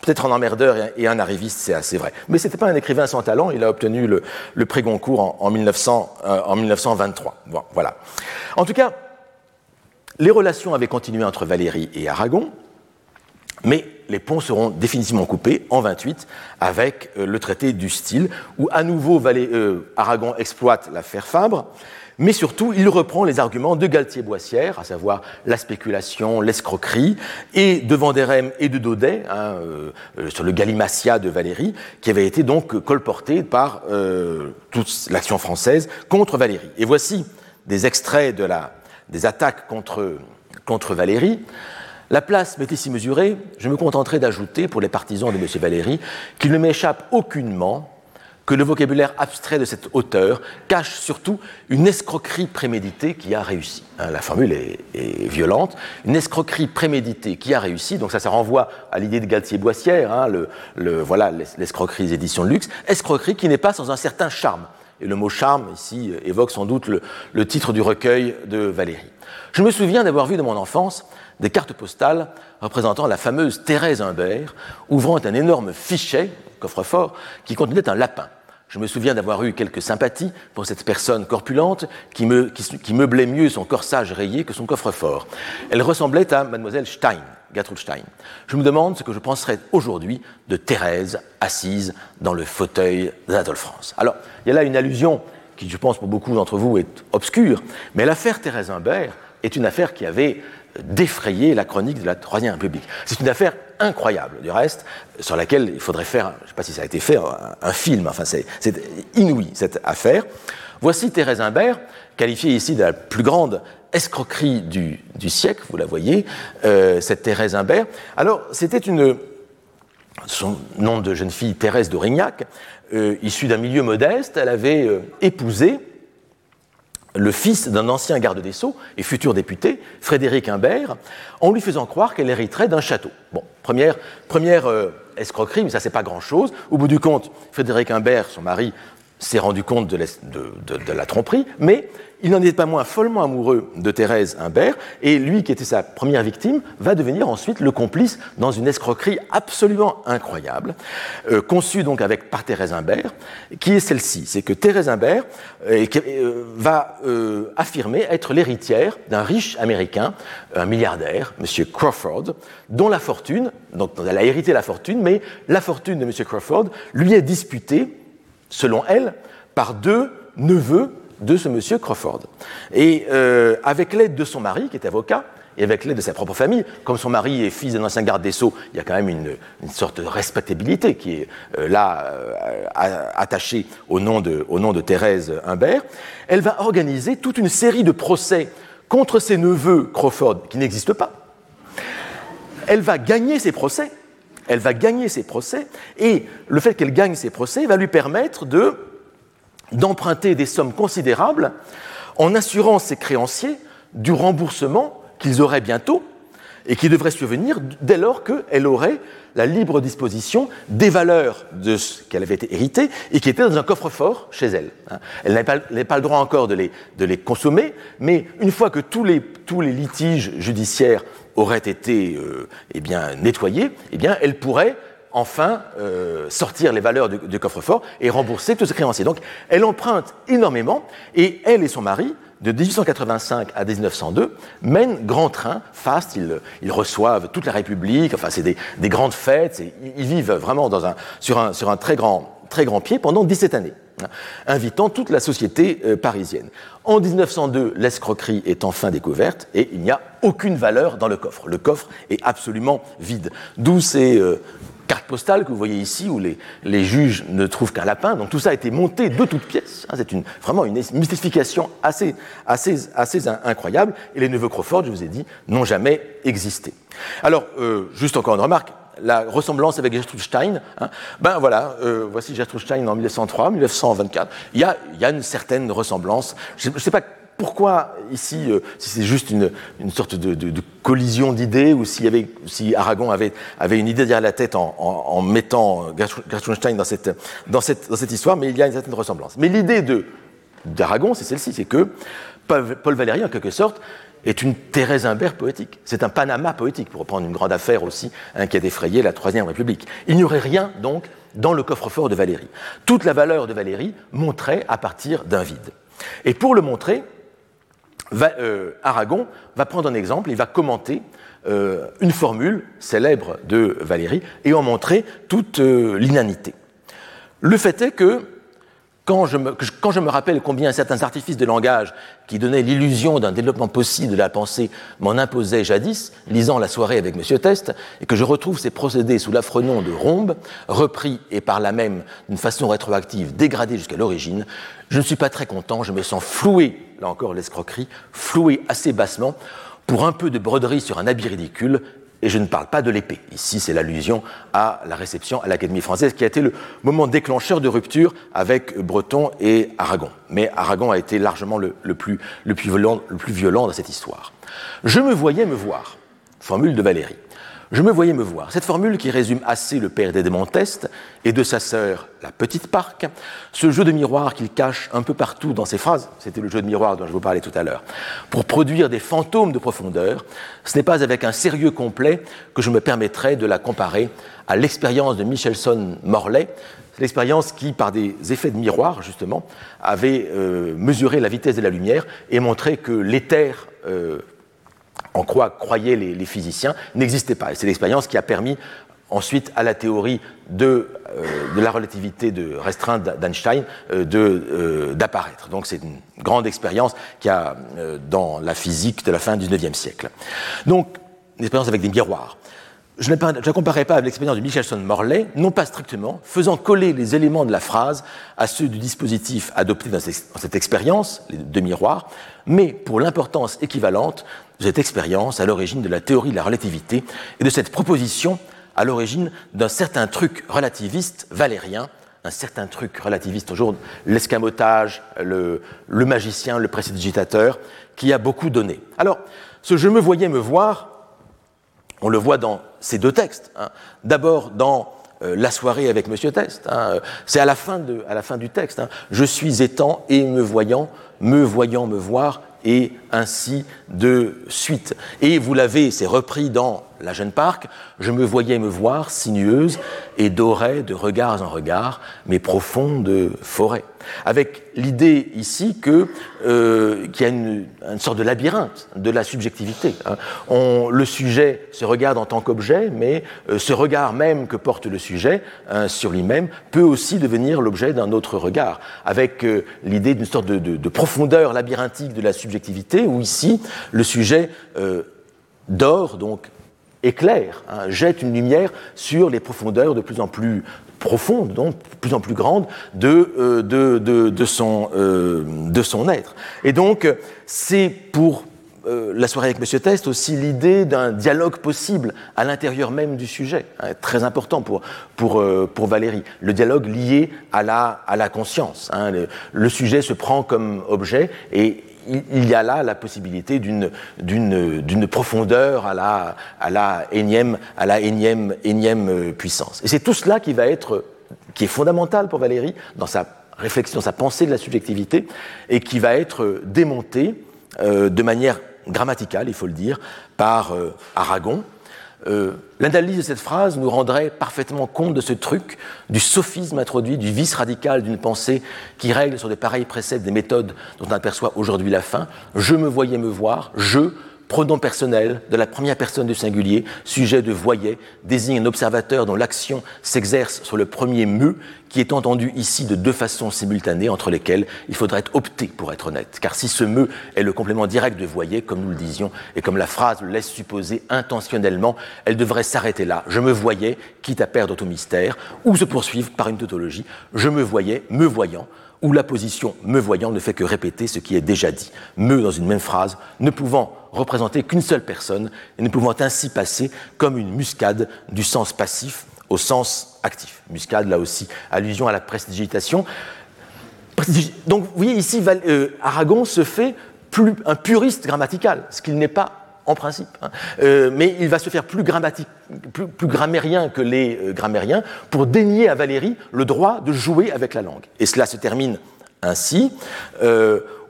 peut-être un emmerdeur et un arriviste, c'est assez vrai. Mais ce n'était pas un écrivain sans talent, il a obtenu le, prix Goncourt en, 1900, en 1923. voilà. En tout cas, les relations avaient continué entre Valérie et Aragon, mais les ponts seront définitivement coupés en 28 avec euh, le traité du style, où à nouveau euh, Aragon exploite l'affaire Fabre, mais surtout il reprend les arguments de Galtier-Boissière, à savoir la spéculation, l'escroquerie, et de Vanderem et de Daudet, hein, euh, sur le galimatia de Valérie, qui avait été donc colporté par toute l'action française contre Valérie. Et voici des extraits de la des attaques contre, contre Valérie. La place m'est ici mesurée, je me contenterai d'ajouter, pour les partisans de M. Valéry, qu'il ne m'échappe aucunement que le vocabulaire abstrait de cet auteur cache surtout une escroquerie préméditée qui a réussi. Hein, la formule est, violente. Une escroquerie préméditée qui a réussi, donc ça, ça renvoie à l'idée de Galtier-Boissière, hein, le, voilà, l'escroquerie des éditions de luxe, escroquerie qui n'est pas sans un certain charme. Et le mot charme, ici, évoque sans doute le, titre du recueil de Valérie. Je me souviens d'avoir vu dans mon enfance des cartes postales représentant la fameuse Thérèse Humbert, ouvrant un énorme fichet, coffre-fort, qui contenait un lapin. Je me souviens d'avoir eu quelques sympathies pour cette personne corpulente qui, me, qui meublait mieux son corsage rayé que son coffre-fort. Elle ressemblait à mademoiselle Stein, Gertrude Stein. Je me demande ce que je penserais aujourd'hui de Thérèse assise dans le fauteuil d'Anatole France. Alors, il y a là une allusion qui, je pense, pour beaucoup d'entre vous est obscure, mais l'affaire Thérèse Imbert est une affaire qui avait défrayé la chronique de la Troisième République. C'est une affaire incroyable, du reste, sur laquelle il faudrait faire, je ne sais pas si ça a été fait, un, film, enfin c'est inouï cette affaire. Voici Thérèse Imbert, qualifiée ici de la plus grande escroquerie du, siècle, vous la voyez, euh, cette Thérèse Imbert. Alors, c'était une. Son nom de jeune fille, Thérèse d'Aurignac, euh, issue d'un milieu modeste, elle avait euh, épousé le fils d'un ancien garde des Sceaux et futur député, Frédéric Imbert, en lui faisant croire qu'elle hériterait d'un château. Bon, première, première escroquerie, mais ça c'est pas grand-chose. Au bout du compte, Frédéric Imbert, son mari, s'est rendu compte de, la tromperie, mais il n'en est pas moins follement amoureux de Thérèse Imbert, et lui, qui était sa première victime, va devenir ensuite le complice dans une escroquerie absolument incroyable, euh, conçue donc avec, par Thérèse Imbert, qui est celle-ci. C'est que Thérèse Imbert euh, euh, va affirmer être l'héritière d'un riche américain, un milliardaire, M. Crawford, dont la fortune, donc elle a hérité la fortune, mais la fortune de M. Crawford lui est disputée, selon elle, par deux neveux de ce monsieur Crawford. Et euh, avec l'aide de son mari, qui est avocat, et avec l'aide de sa propre famille, comme son mari est fils d'un ancien garde des Sceaux, il y a quand même une, sorte de respectabilité qui est euh, là euh, attachée au nom, de, au nom de Thérèse Humbert, elle va organiser toute une série de procès contre ses neveux Crawford qui n'existent pas. Elle va gagner ses procès. Elle va gagner ses procès, et le fait qu'elle gagne ses procès va lui permettre de d'emprunter des sommes considérables en assurant ses créanciers du remboursement qu'ils auraient bientôt et qui devrait survenir dès lors qu'elle aurait la libre disposition des valeurs qu'elle avait été héritée et qui étaient dans un coffre-fort chez elle. Hein. Elle n'avait pas, le droit encore de les, consommer, mais une fois que tous les, litiges judiciaires auraient été euh, eh bien, nettoyés, eh bien, elle pourrait enfin euh, sortir les valeurs du, coffre-fort et rembourser tous ses créanciers. Donc elle emprunte énormément et elle et son mari, de 1885 à 1902, mènent grand train, fast, ils, reçoivent toute la République, enfin c'est des, grandes fêtes, ils vivent vraiment sur, un, très, grand, très grand pied pendant 17 années invitant toute la société euh, parisienne. En 1902, l'escroquerie est enfin découverte et il n'y a aucune valeur dans le coffre. Le coffre est absolument vide. D'où ces euh, carte postale que vous voyez ici, où les, les juges ne trouvent qu'un lapin. Donc tout ça a été monté de toutes pièces. Hein, c'est vraiment une mystification assez, assez, assez incroyable. Et les neveux Crawford, je vous ai dit, n'ont jamais existé. Alors, euh, juste encore une remarque. La ressemblance avec Gertrude Stein, hein, ben voilà, euh, voici Gertrude Stein en 1903, 1924. Il y a, une certaine ressemblance. Je ne sais pas pourquoi ici, euh, si c'est juste une, sorte de, collision d'idées, ou si Aragon avait, une idée derrière la tête en, mettant Gertrude dans cette, dans, cette, histoire, mais il y a une certaine ressemblance. Mais l'idée d'Aragon, c'est celle-ci, c'est que Paul, Valéry, en quelque sorte, est une Thérèse Imbert poétique. C'est un Panama poétique, pour reprendre une grande affaire aussi hein, qui a défrayé la Troisième République. Il n'y aurait rien, donc, dans le coffre-fort de Valéry. Toute la valeur de Valéry montrait à partir d'un vide. Et pour le montrer, euh, Aragon va prendre un exemple, il va commenter euh, une formule célèbre de Valérie et en montrer toute euh, l'inanité. Le fait est que quand je, me, rappelle combien certains artifices de langage qui donnaient l'illusion d'un développement possible de la pensée m'en imposaient jadis, lisant la soirée avec M. Test, et que je retrouve ces procédés sous l'affreux nom de Rombe, repris et par là même d'une façon rétroactive dégradée jusqu'à l'origine, je ne suis pas très content, je me sens floué, là encore l'escroquerie, floué assez bassement pour un peu de broderie sur un habit ridicule et je ne parle pas de l'épée. Ici, c'est l'allusion à la réception à l'Académie française qui a été le moment déclencheur de rupture avec Breton et Aragon. Mais Aragon a été largement le, plus, le plus violent dans cette histoire. Je me voyais me voir, formule de Valérie. Je me voyais me voir. Cette formule qui résume assez le père d'Edmond Test et de sa sœur, la petite Parc, ce jeu de miroir qu'il cache un peu partout dans ses phrases, c'était le jeu de miroir dont je vous parlais tout à l'heure, pour produire des fantômes de profondeur, ce n'est pas avec un sérieux complet que je me permettrai de la comparer à l'expérience de Michelson Morley, l'expérience qui, par des effets de miroir, justement, avait euh, mesuré la vitesse de la lumière et montré que l'éther euh, en quoi croyaient les, physiciens, n'existait pas. Et c'est l'expérience qui a permis ensuite à la théorie de, euh, la relativité de restreinte d'Einstein euh, euh, d'apparaître. Donc c'est une grande expérience qui a dans la physique de la fin du XIXe siècle. Donc une expérience avec des miroirs je ne la comparais pas avec l'expérience de Michelson-Morley, non pas strictement, faisant coller les éléments de la phrase à ceux du dispositif adopté dans cette expérience, les deux miroirs, mais pour l'importance équivalente de cette expérience à l'origine de la théorie de la relativité et de cette proposition à l'origine d'un certain truc relativiste valérien, un certain truc relativiste aujourd'hui, l'escamotage, le, magicien, le précédigitateur, qui a beaucoup donné. Alors, ce je me voyais me voir, on le voit dans ces deux textes. Hein. D'abord dans la soirée avec Monsieur Test. Hein. C'est à, la fin à la fin du texte. Hein. Je suis étant et me voyant, me voyant me voir, et ainsi de suite. Et vous l'avez, c'est repris dans La Jeune Parc, je me voyais me voir, sinueuse, et dorais de regards en regards mes profondes forêts. Avec l'idée ici que euh, qu'il y a une, sorte de labyrinthe de la subjectivité. Hein. Le sujet se regarde en tant qu'objet, mais euh, ce regard même que porte le sujet hein, sur lui-même peut aussi devenir l'objet d'un autre regard, avec euh, l'idée d'une sorte de, profondeur labyrinthique de la subjectivité, où ici le sujet dort, donc éclaire, hein, jette une lumière sur les profondeurs de plus en plus profondes, donc plus en plus grandes, de, euh, de, de, son, euh, de son être. Et donc, c'est pour euh, la soirée avec Monsieur Test aussi l'idée d'un dialogue possible à l'intérieur même du sujet, hein, très important pour, pour, pour Valérie. Le dialogue lié à la, à la conscience. Hein. le, le, sujet se prend comme objet et il y a là la possibilité d'une profondeur à la, à la énième, à la énième, énième euh, puissance. Et c'est tout cela qui va être, qui est fondamental pour Valérie dans sa réflexion, sa pensée de la subjectivité, et qui va être démonté euh, de manière grammaticale, il faut le dire, par euh, Aragon, euh, l'analyse de cette phrase nous rendrait parfaitement compte de ce truc, du sophisme introduit, du vice radical d'une pensée qui règle sur des pareils préceptes des méthodes dont on aperçoit aujourd'hui la fin. Je me voyais me voir, je, pronom personnel de la première personne du singulier, sujet de voyait, désigne un observateur dont l'action s'exerce sur le premier me, qui est entendu ici de deux façons simultanées entre lesquelles il faudrait opter pour être honnête. Car si ce me est le complément direct de voyait, comme nous le disions, et comme la phrase le laisse supposer intentionnellement, elle devrait s'arrêter là. Je me voyais, quitte à perdre tout mystère, ou se poursuivre par une tautologie. Je me voyais, me voyant, où la position me voyant ne fait que répéter ce qui est déjà dit. Me dans une même phrase, ne pouvant représenter qu'une seule personne et ne pouvant ainsi passer comme une muscade du sens passif au sens actif. Muscade, là aussi, allusion à la prestidigitation. Donc, vous voyez, ici, euh, Aragon se fait un puriste grammatical, ce qu'il n'est pas en principe. Hein. Euh, mais il va se faire plus, grammairien que les euh, grammairiens pour dénier à Valérie le droit de jouer avec la langue. Et cela se termine ainsi,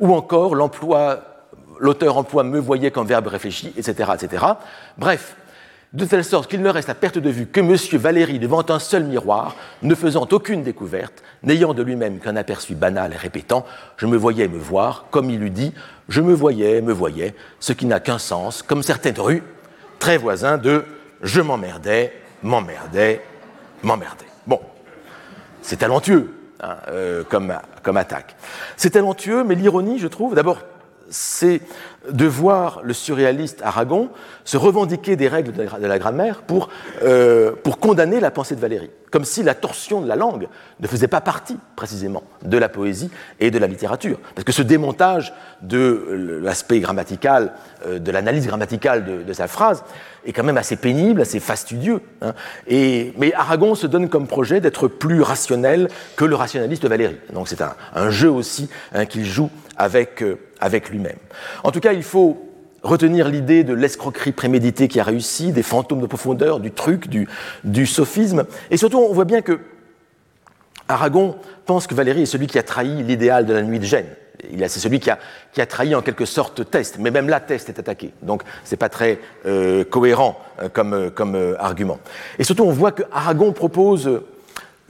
ou encore l'auteur emploie me voyait comme verbe réfléchi, etc., etc. Bref, de telle sorte qu'il ne reste à perte de vue que M. Valéry devant un seul miroir, ne faisant aucune découverte, n'ayant de lui-même qu'un aperçu banal et répétant Je me voyais me voir, comme il eût dit Je me voyais, me voyais, ce qui n'a qu'un sens, comme certaines rues, très voisins de Je m'emmerdais, m'emmerdais, m'emmerdais. Bon, c'est talentueux hein, euh, comme, comme attaque. C'est talentueux, mais l'ironie, je trouve, d'abord c'est de voir le surréaliste Aragon se revendiquer des règles de la grammaire pour, euh, pour condamner la pensée de Valérie, comme si la torsion de la langue ne faisait pas partie précisément de la poésie et de la littérature. Parce que ce démontage de l'aspect grammatical, euh, de l'analyse grammaticale de, sa phrase, est quand même assez pénible, assez fastidieux. Hein. Et, mais Aragon se donne comme projet d'être plus rationnel que le rationaliste Valérie. Donc c'est un, jeu aussi hein, qu'il joue avec... Euh, avec lui-même. En tout cas, il faut retenir l'idée de l'escroquerie préméditée qui a réussi, des fantômes de profondeur, du truc, du, sophisme. Et surtout, on voit bien que Aragon pense que Valérie est celui qui a trahi l'idéal de la nuit de Gênes. C'est celui qui a, qui a, trahi en quelque sorte Test, mais même là, Test est attaqué. Donc, c'est pas très euh, cohérent euh, comme, euh, argument. Et surtout, on voit que Aragon propose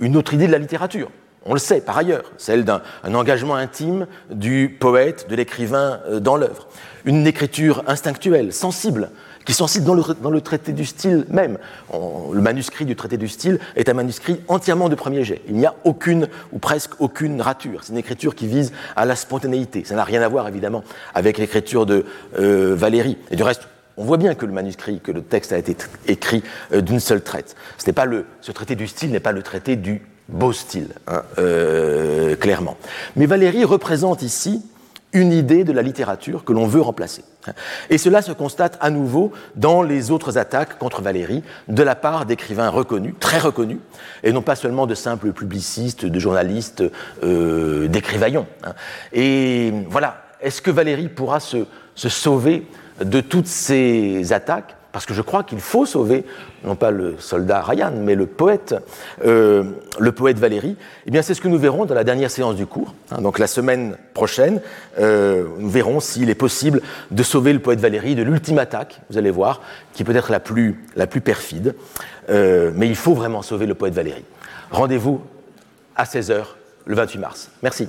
une autre idée de la littérature. On le sait par ailleurs, celle d'un engagement intime du poète, de l'écrivain euh, dans l'œuvre. Une écriture instinctuelle, sensible, qui est sensible dans le, traité du style même. le manuscrit du traité du style est un manuscrit entièrement de premier jet. Il n'y a aucune ou presque aucune rature. C'est une écriture qui vise à la spontanéité. Ça n'a rien à voir évidemment avec l'écriture de euh, Valérie. Et du reste, on voit bien que le manuscrit, que le texte a été écrit euh, d'une seule traite. Ce traité du style n'est pas le traité du beau style, hein, euh, clairement. Mais Valérie représente ici une idée de la littérature que l'on veut remplacer. Et cela se constate à nouveau dans les autres attaques contre Valérie de la part d'écrivains reconnus, très reconnus, et non pas seulement de simples publicistes, de journalistes, euh, d'écrivaillons. Hein. Et voilà, est-ce que Valérie pourra se, se sauver de toutes ces attaques? Parce que je crois qu'il faut sauver, non pas le soldat Ryan, mais le poète, euh, le poète Valérie, eh bien c'est ce que nous verrons dans la dernière séance du cours. Hein. donc la semaine prochaine, euh, nous verrons s'il est possible de sauver le poète Valérie de l'ultime attaque, vous allez voir, qui peut être la plus, la plus perfide. Euh, mais il faut vraiment sauver le poète Valérie. Rendez-vous à 16h le 28 mars. Merci.